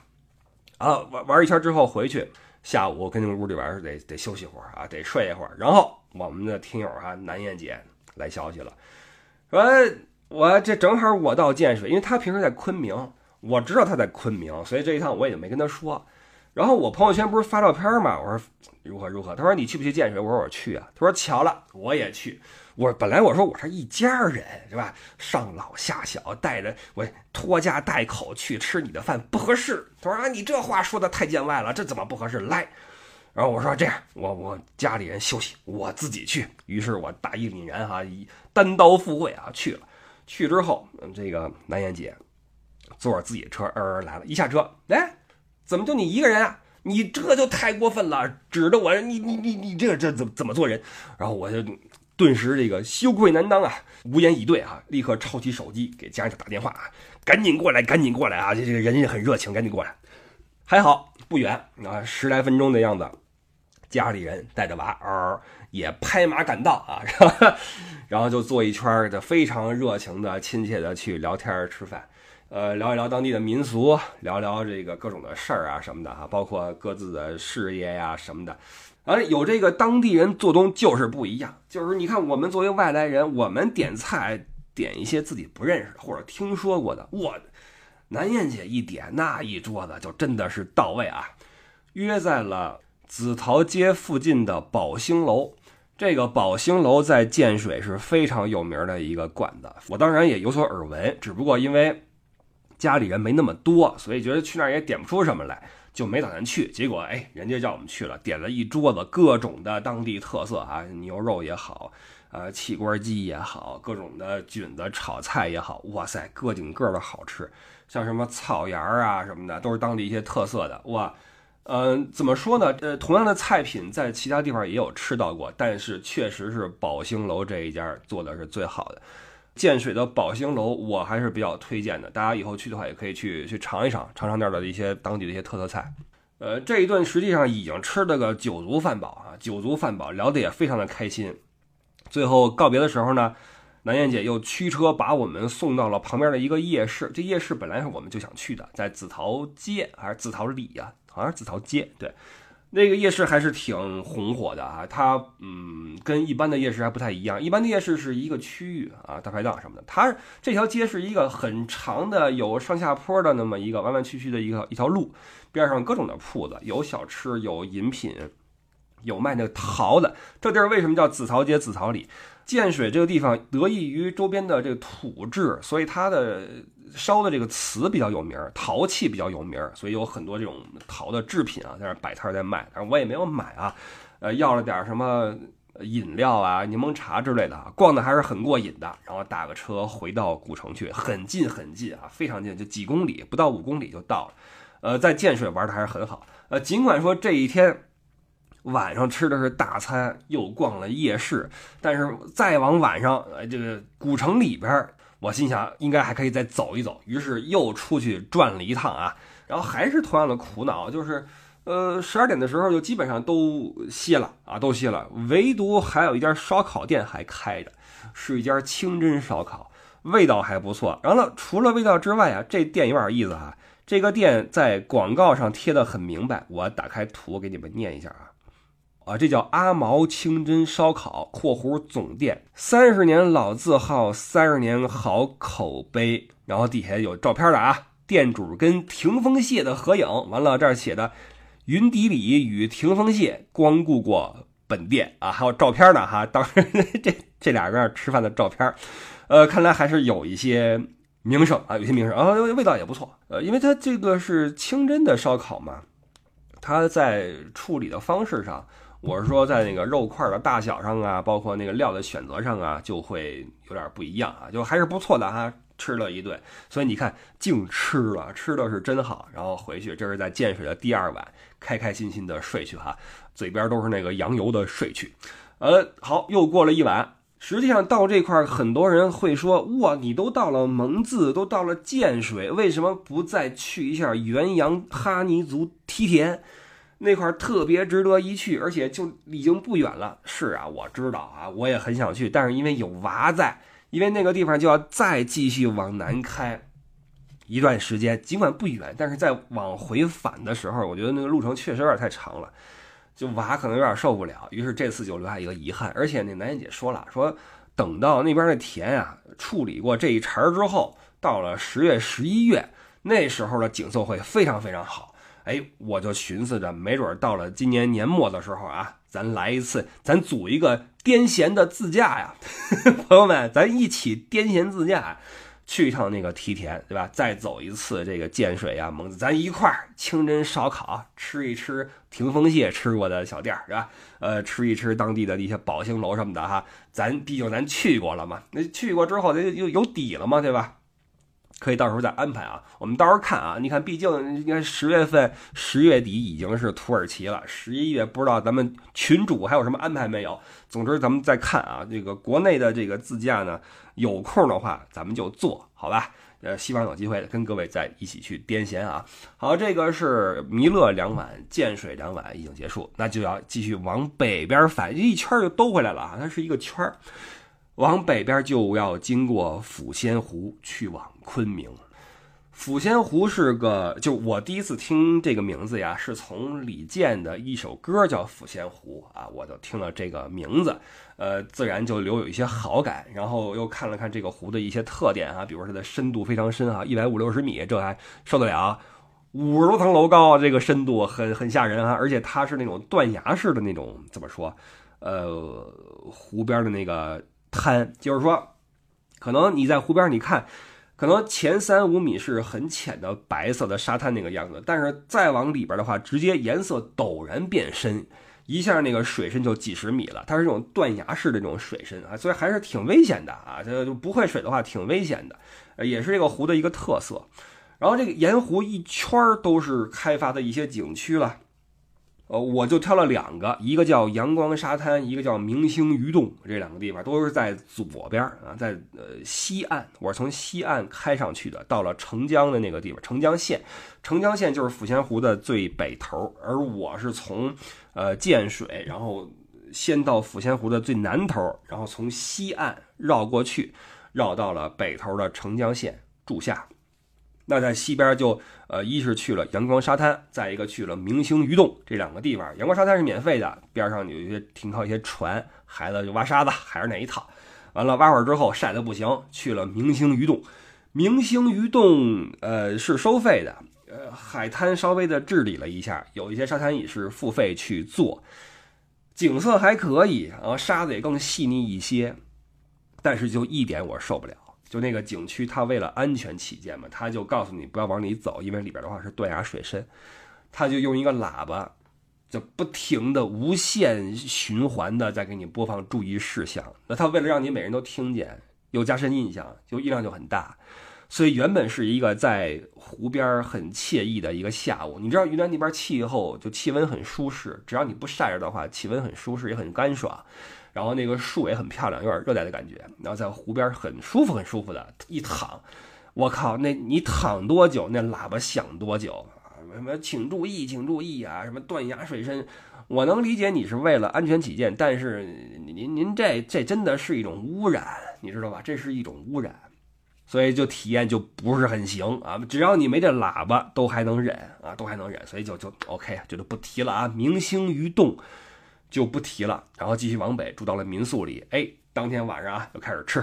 啊玩玩一圈之后回去，下午跟屋里边得得休息会儿啊，得睡一会儿。然后我们的听友啊，南燕姐来消息了，说我这正好我到建水，因为她平时在昆明，我知道她在昆明，所以这一趟我也就没跟她说。然后我朋友圈不是发照片嘛？我说如何如何？他说你去不去建水？我说我去啊。他说巧了，我也去。我本来我说我是一家人是吧？上老下小带着我拖家带口去吃你的饭不合适。他说啊，你这话说的太见外了，这怎么不合适？来，然后我说这样，我我家里人休息，我自己去。于是我大义凛然哈，单刀赴会啊去了。去之后，这个南岩姐坐着自己的车儿来了，一下车，哎。怎么就你一个人啊？你这就太过分了，指着我，你你你你这这怎么怎么做人？然后我就顿时这个羞愧难当啊，无言以对啊，立刻抄起手机给家人打电话啊，赶紧过来，赶紧过来啊！这这个人也很热情，赶紧过来。还好不远啊，十来分钟的样子，家里人带着娃儿也拍马赶到啊，(laughs) 然后就坐一圈的，非常热情的、亲切的去聊天吃饭。呃，聊一聊当地的民俗，聊聊这个各种的事儿啊什么的哈，包括各自的事业呀什么的。而有这个当地人做东就是不一样，就是你看我们作为外来人，我们点菜点一些自己不认识的或者听说过的，我南燕姐一点那一桌子就真的是到位啊。约在了紫陶街附近的宝兴楼，这个宝兴楼在建水是非常有名的一个馆子，我当然也有所耳闻，只不过因为。家里人没那么多，所以觉得去那儿也点不出什么来，就没打算去。结果哎，人家叫我们去了，点了一桌子各种的当地特色啊，牛肉也好，呃，汽锅鸡也好，各种的菌子炒菜也好，哇塞，个顶个的好吃。像什么草芽啊什么的，都是当地一些特色的。哇，嗯，怎么说呢？呃，同样的菜品在其他地方也有吃到过，但是确实是宝兴楼这一家做的是最好的。建水的宝兴楼我还是比较推荐的，大家以后去的话也可以去去尝一尝，尝尝那儿的一些当地的一些特色菜。呃，这一顿实际上已经吃了个酒足饭饱啊，酒足饭饱，聊得也非常的开心。最后告别的时候呢，南燕姐又驱车把我们送到了旁边的一个夜市。这夜市本来是我们就想去的，在紫陶街还是紫陶里呀？好像是紫陶街，对。那个夜市还是挺红火的啊，它嗯跟一般的夜市还不太一样，一般的夜市是一个区域啊，大排档什么的，它这条街是一个很长的有上下坡的那么一个弯弯曲曲的一个一条路，边上各种的铺子，有小吃，有饮品，有卖那个桃的，这地儿为什么叫紫桃街紫桃里？建水这个地方得益于周边的这个土质，所以它的烧的这个瓷比较有名，陶器比较有名，所以有很多这种陶的制品啊，在那摆摊在卖。但是我也没有买啊，呃，要了点什么饮料啊、柠檬茶之类的，逛的还是很过瘾的。然后打个车回到古城去，很近很近啊，非常近，就几公里，不到五公里就到了。呃，在建水玩的还是很好。呃，尽管说这一天。晚上吃的是大餐，又逛了夜市，但是再往晚上，呃，这个古城里边，我心想应该还可以再走一走，于是又出去转了一趟啊，然后还是同样的苦恼，就是，呃，十二点的时候就基本上都歇了啊，都歇了，唯独还有一家烧烤店还开着，是一家清真烧烤，味道还不错。然后除了味道之外啊，这店有点意思啊，这个店在广告上贴的很明白，我打开图给你们念一下啊。啊，这叫阿毛清真烧烤（括弧总店），三十年老字号，三十年好口碑。然后底下有照片的啊，店主跟霆锋蟹的合影。完了，这儿写的云迪里与霆锋蟹光顾过本店啊，还有照片呢哈。当时 (laughs) 这这俩人吃饭的照片，呃，看来还是有一些名声啊，有些名声啊，味道也不错。呃，因为它这个是清真的烧烤嘛，它在处理的方式上。我是说，在那个肉块的大小上啊，包括那个料的选择上啊，就会有点不一样啊，就还是不错的哈。吃了一顿，所以你看，净吃了，吃的是真好。然后回去，这是在建水的第二晚，开开心心的睡去哈，嘴边都是那个羊油的睡去。呃，好，又过了一晚。实际上到这块，很多人会说，哇，你都到了蒙自，都到了建水，为什么不再去一下元阳哈尼族梯田？那块特别值得一去，而且就已经不远了。是啊，我知道啊，我也很想去，但是因为有娃在，因为那个地方就要再继续往南开一段时间，尽管不远，但是在往回返的时候，我觉得那个路程确实有点太长了，就娃可能有点受不了。于是这次就留下一个遗憾。而且那南姐说了，说等到那边的田啊处理过这一茬之后，到了十月、十一月那时候的景色会非常非常好。哎，我就寻思着，没准到了今年年末的时候啊，咱来一次，咱组一个癫痫的自驾呀，(laughs) 朋友们，咱一起癫痫自驾，去一趟那个梯田，对吧？再走一次这个建水啊，蒙子，咱一块儿清真烧烤，吃一吃霆锋蟹吃过的小店儿，是吧？呃，吃一吃当地的一些宝兴楼什么的哈，咱毕竟咱去过了嘛，那去过之后咱就有有底了嘛，对吧？可以到时候再安排啊，我们到时候看啊。你看，毕竟应该十月份、十月底已经是土耳其了，十一月不知道咱们群主还有什么安排没有。总之，咱们再看啊。这个国内的这个自驾呢，有空的话咱们就做好吧。呃，希望有机会跟各位再一起去癫痫啊。好，这个是弥勒两晚，建水两晚已经结束，那就要继续往北边返，一圈就兜回来了啊。它是一个圈儿。往北边就要经过抚仙湖，去往昆明。抚仙湖是个，就我第一次听这个名字呀，是从李健的一首歌叫《抚仙湖》啊，我就听了这个名字，呃，自然就留有一些好感。然后又看了看这个湖的一些特点啊，比如说它的深度非常深啊，一百五六十米，这还受得了？五十多层楼高，这个深度很很吓人啊！而且它是那种断崖式的那种，怎么说？呃，湖边的那个。滩就是说，可能你在湖边，你看，可能前三五米是很浅的白色的沙滩那个样子，但是再往里边的话，直接颜色陡然变深，一下那个水深就几十米了。它是这种断崖式的这种水深啊，所以还是挺危险的啊。这就不会水的话，挺危险的，也是这个湖的一个特色。然后这个盐湖一圈都是开发的一些景区了。呃，我就挑了两个，一个叫阳光沙滩，一个叫明星鱼洞，这两个地方都是在左边啊，在呃西岸。我是从西岸开上去的，到了澄江的那个地方，澄江县。澄江县就是抚仙湖的最北头，而我是从呃建水，然后先到抚仙湖的最南头，然后从西岸绕过去，绕到了北头的澄江县住下。那在西边就，呃，一是去了阳光沙滩，再一个去了明星鱼洞这两个地方。阳光沙滩是免费的，边上有一些停靠一些船，孩子就挖沙子，还是那一套。完了挖会儿之后晒得不行，去了明星鱼洞。明星鱼洞，呃，是收费的，呃，海滩稍微的治理了一下，有一些沙滩椅是付费去坐，景色还可以，然后沙子也更细腻一些，但是就一点我受不了。就那个景区，它为了安全起见嘛，他就告诉你不要往里走，因为里边的话是断崖水深。他就用一个喇叭，就不停的无限循环的在给你播放注意事项。那他为了让你每人都听见，又加深印象，就音量就很大。所以原本是一个在湖边很惬意的一个下午。你知道云南那边气候就气温很舒适，只要你不晒着的话，气温很舒适也很干爽。然后那个树也很漂亮，有点热带的感觉。然后在湖边很舒服，很舒服的一躺，我靠，那你躺多久，那喇叭响多久啊？什么请注意，请注意啊！什么断崖水深，我能理解你是为了安全起见，但是您您这这真的是一种污染，你知道吧？这是一种污染，所以就体验就不是很行啊。只要你没这喇叭，都还能忍啊，都还能忍，所以就就 OK，就就不提了啊。明星鱼洞。就不提了，然后继续往北住到了民宿里。哎，当天晚上啊就开始吃。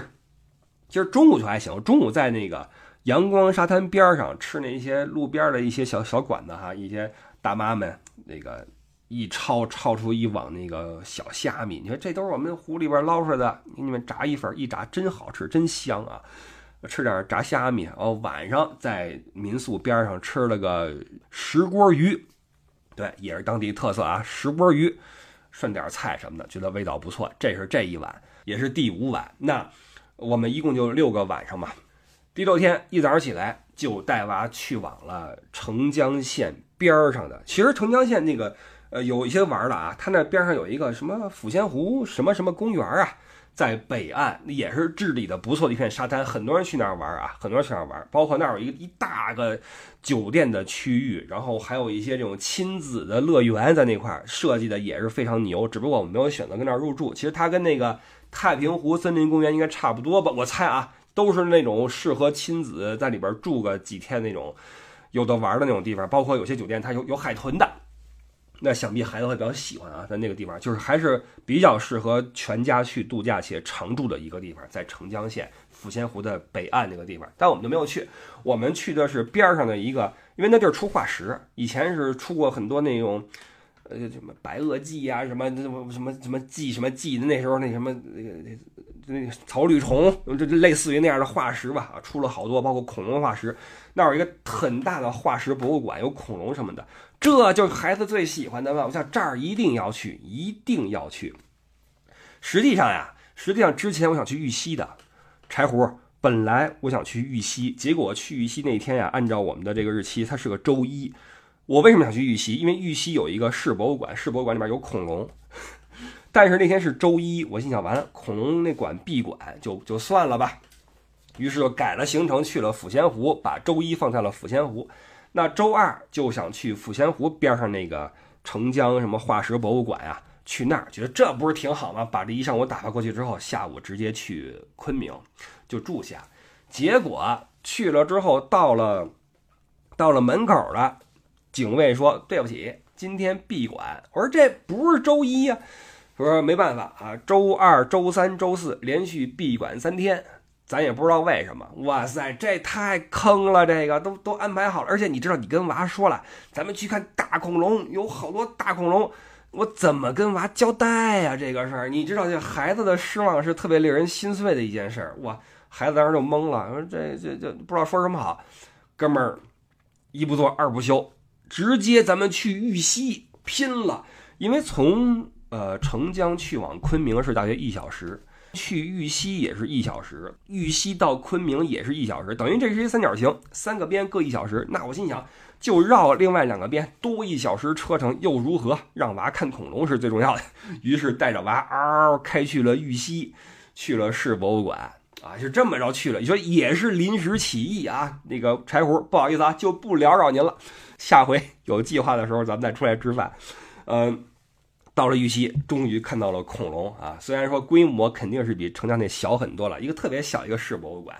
其实中午就还行，中午在那个阳光沙滩边上吃那些路边的一些小小馆子哈，一些大妈们那个一抄抄出一网那个小虾米，你说这都是我们湖里边捞出来的，给你们炸一份，一炸真好吃，真香啊！吃点炸虾米。哦，晚上在民宿边上吃了个石锅鱼，对，也是当地特色啊，石锅鱼。涮点菜什么的，觉得味道不错。这是这一晚，也是第五晚。那我们一共就六个晚上嘛。第六天一早起来，就带娃去往了澄江县边儿上的。其实澄江县那个呃有一些玩的啊，它那边上有一个什么抚仙湖什么什么公园啊。在北岸也是治理的不错的一片沙滩，很多人去那儿玩啊，很多人去那儿玩，包括那儿有一个一大个酒店的区域，然后还有一些这种亲子的乐园在那块儿设计的也是非常牛。只不过我们没有选择跟那儿入住。其实它跟那个太平湖森林公园应该差不多吧？我猜啊，都是那种适合亲子在里边住个几天那种有的玩的那种地方。包括有些酒店它有有海豚的。那想必孩子会比较喜欢啊，在那个地方就是还是比较适合全家去度假且常住的一个地方，在澄江县抚仙湖的北岸那个地方。但我们就没有去，我们去的是边上的一个，因为那地儿出化石，以前是出过很多那种，呃，什么白垩纪呀，什么什么什么什么纪什么纪的，那时候那什么那个那草履虫，就就类似于那样的化石吧，出了好多，包括恐龙化石。那有一个很大的化石博物馆，有恐龙什么的。这就是孩子最喜欢的嘛，我想这儿一定要去，一定要去。实际上呀，实际上之前我想去玉溪的，柴胡。本来我想去玉溪，结果去玉溪那天呀，按照我们的这个日期，它是个周一。我为什么想去玉溪？因为玉溪有一个市博物馆，市博物馆里面有恐龙。但是那天是周一，我心想，完了，恐龙那馆闭馆，就就算了吧。于是就改了行程，去了抚仙湖，把周一放在了抚仙湖。那周二就想去抚仙湖边上那个澄江什么化石博物馆呀，去那儿，觉得这不是挺好吗？把这一上午打发过去之后，下午直接去昆明就住下。结果去了之后，到了到了门口了，警卫说：“对不起，今天闭馆。”我说：“这不是周一呀。”说：“没办法啊，周二、周三、周四连续闭馆三天。”咱也不知道为什么，哇塞，这太坑了！这个都都安排好了，而且你知道，你跟娃说了，咱们去看大恐龙，有好多大恐龙，我怎么跟娃交代呀？这个事儿，你知道，这孩子的失望是特别令人心碎的一件事儿。哇，孩子当时就懵了，说这这这不知道说什么好。哥们儿，一不做二不休，直接咱们去玉溪拼了，因为从呃澄江去往昆明是大约一小时。去玉溪也是一小时，玉溪到昆明也是一小时，等于这是一三角形，三个边各一小时。那我心想，就绕另外两个边多一小时车程又如何？让娃看恐龙是最重要的。于是带着娃嗷开去了玉溪，去了市博物馆啊，就这么着去了。你说也是临时起意啊？那个柴胡，不好意思啊，就不撩扰您了。下回有计划的时候，咱们再出来吃饭。嗯。到了玉溪，终于看到了恐龙啊！虽然说规模肯定是比城墙那小很多了，一个特别小一个市博物馆，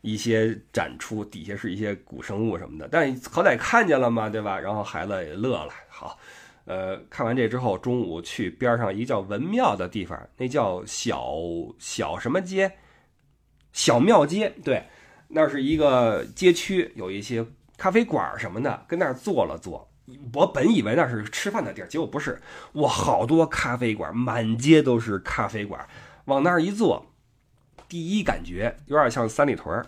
一些展出底下是一些古生物什么的，但好歹看见了嘛，对吧？然后孩子也乐了。好，呃，看完这之后，中午去边上一个叫文庙的地方，那叫小小什么街？小庙街。对，那是一个街区，有一些咖啡馆什么的，跟那儿坐了坐。我本以为那是吃饭的地儿，结果不是。哇，好多咖啡馆，满街都是咖啡馆。往那儿一坐，第一感觉有点像三里屯儿，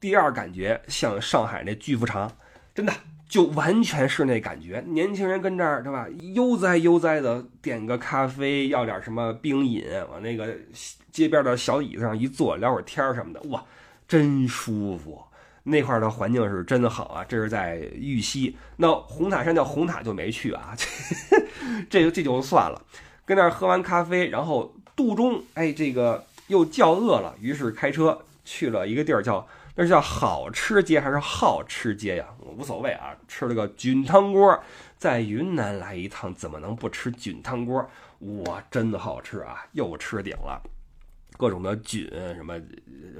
第二感觉像上海那巨富长，真的就完全是那感觉。年轻人跟这儿对吧，悠哉悠哉的点个咖啡，要点什么冰饮，往那个街边的小椅子上一坐，聊会儿天什么的，哇，真舒服。那块的环境是真的好啊！这是在玉溪，那红塔山叫红塔就没去啊，(laughs) 这这就算了。跟那儿喝完咖啡，然后肚中哎这个又叫饿了，于是开车去了一个地儿，叫那是叫好吃街还是好吃街呀？我无所谓啊，吃了个菌汤锅，在云南来一趟怎么能不吃菌汤锅？哇，真的好吃啊，又吃顶了。各种的菌什么，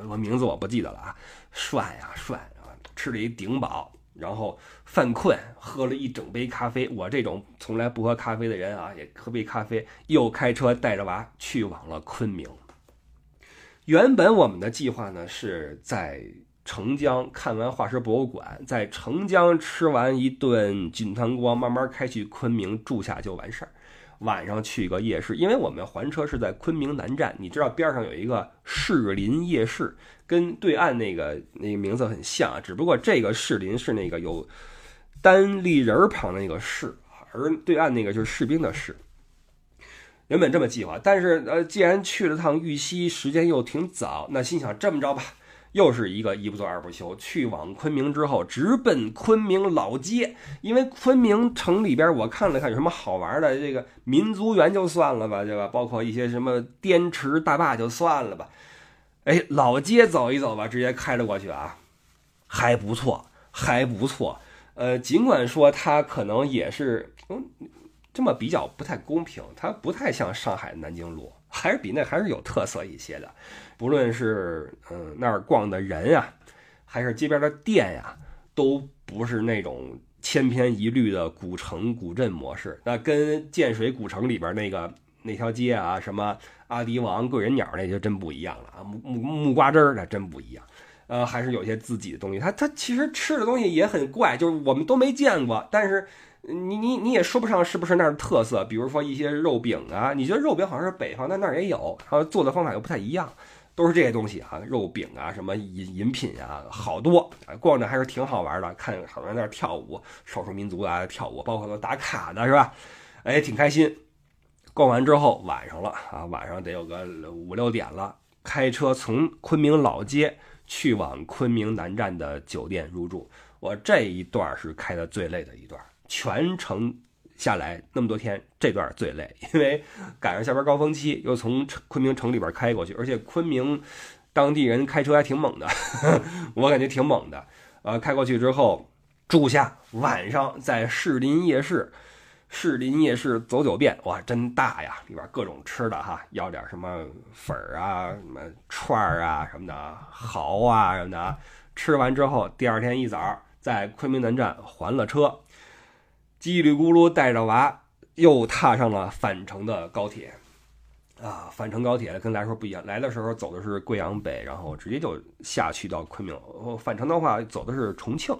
我名字我不记得了啊，涮呀涮啊，吃了一顶饱，然后犯困，喝了一整杯咖啡。我这种从来不喝咖啡的人啊，也喝杯咖啡，又开车带着娃去往了昆明。原本我们的计划呢是在澄江看完化石博物馆，在澄江吃完一顿菌汤锅，慢慢开去昆明住下就完事儿。晚上去一个夜市，因为我们还车是在昆明南站，你知道边上有一个士林夜市，跟对岸那个那个名字很像，只不过这个士林是那个有单立人旁的那个士，而对岸那个就是士兵的士。原本这么计划，但是呃，既然去了趟玉溪，时间又挺早，那心想这么着吧。又是一个一不做二不休，去往昆明之后，直奔昆明老街。因为昆明城里边，我看了看有什么好玩的，这个民族园就算了吧，对吧？包括一些什么滇池大坝就算了吧。哎，老街走一走吧，直接开了过去啊，还不错，还不错。呃，尽管说它可能也是嗯这么比较不太公平，它不太像上海南京路，还是比那还是有特色一些的。不论是嗯那儿逛的人啊，还是街边的店呀，都不是那种千篇一律的古城古镇模式。那跟建水古城里边那个那条街啊，什么阿迪王、贵人鸟那就真不一样了啊！木木木瓜汁儿那真不一样。呃，还是有些自己的东西。它它其实吃的东西也很怪，就是我们都没见过。但是你你你也说不上是不是那儿特色。比如说一些肉饼啊，你觉得肉饼好像是北方，但那儿也有，然后做的方法又不太一样。都是这些东西啊，肉饼啊，什么饮饮品啊，好多。逛着还是挺好玩的，看好多人在那跳舞，少数民族啊跳舞，包括都打卡的是吧？哎，挺开心。逛完之后晚上了啊，晚上得有个五六点了，开车从昆明老街去往昆明南站的酒店入住。我这一段是开的最累的一段，全程。下来那么多天，这段最累，(laughs) 因为赶上下班高峰期，又从昆明城里边开过去，而且昆明当地人开车还挺猛的，(laughs) 我感觉挺猛的。呃，开过去之后住下，晚上在士林夜市，士林夜市走九遍，哇，真大呀！里边各种吃的哈，要点什么粉儿啊、什么串儿啊什么的，蚝啊什么的。吃完之后，第二天一早在昆明南站还了车。叽里咕噜带着娃又踏上了返程的高铁，啊，返程高铁跟来说不一样。来的时候走的是贵阳北，然后直接就下去到昆明。返程的话走的是重庆，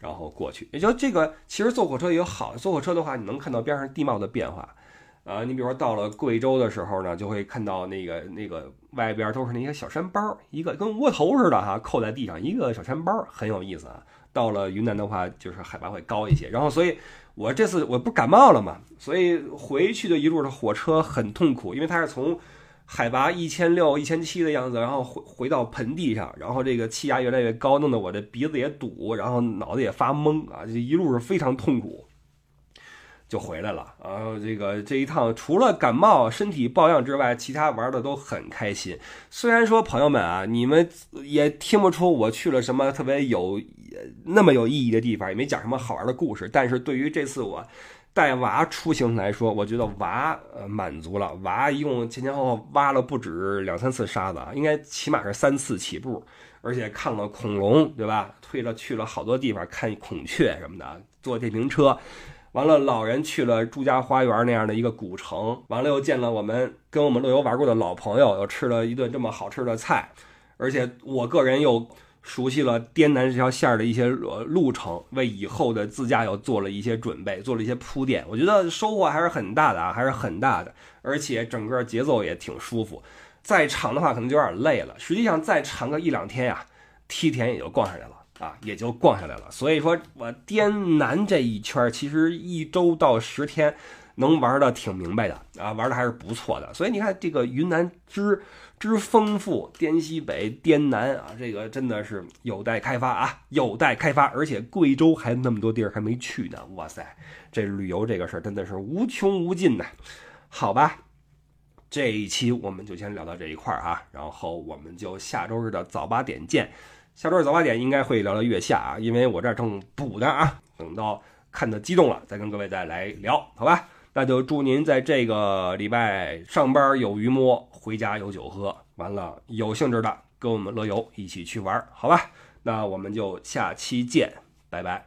然后过去。也就这个，其实坐火车也好，坐火车的话你能看到边上地貌的变化。啊，你比如说到了贵州的时候呢，就会看到那个那个外边都是那些小山包，一个跟窝头似的哈，扣在地上一个小山包，很有意思啊。到了云南的话，就是海拔会高一些，然后所以。我这次我不感冒了嘛，所以回去的一路的火车很痛苦，因为它是从海拔一千六、一千七的样子，然后回回到盆地上，然后这个气压越来越高，弄得我这鼻子也堵，然后脑子也发懵啊，这一路是非常痛苦。就回来了，然后这个这一趟除了感冒、身体抱恙之外，其他玩的都很开心。虽然说朋友们啊，你们也听不出我去了什么特别有那么有意义的地方，也没讲什么好玩的故事。但是对于这次我带娃出行来说，我觉得娃呃满足了。娃一共前前后后挖了不止两三次沙子啊，应该起码是三次起步，而且看了恐龙，对吧？推了去了好多地方看孔雀什么的，坐电瓶车。完了，老人去了朱家花园那样的一个古城，完了又见了我们跟我们乐游玩过的老朋友，又吃了一顿这么好吃的菜，而且我个人又熟悉了滇南这条线的一些呃路程，为以后的自驾又做了一些准备，做了一些铺垫。我觉得收获还是很大的啊，还是很大的，而且整个节奏也挺舒服。再长的话可能就有点累了，实际上再长个一两天呀，梯田也就逛下来了。啊，也就逛下来了。所以说我滇南这一圈，其实一周到十天，能玩的挺明白的啊，玩的还是不错的。所以你看这个云南之之丰富，滇西北、滇南啊，这个真的是有待开发啊，有待开发。而且贵州还那么多地儿还没去呢，哇塞，这旅游这个事儿真的是无穷无尽呐。好吧，这一期我们就先聊到这一块儿啊，然后我们就下周日的早八点见。下周早八点应该会聊聊月下啊，因为我这儿正补呢啊，等到看的激动了，再跟各位再来聊，好吧？那就祝您在这个礼拜上班有鱼摸，回家有酒喝，完了有兴致的跟我们乐游一起去玩，好吧？那我们就下期见，拜拜。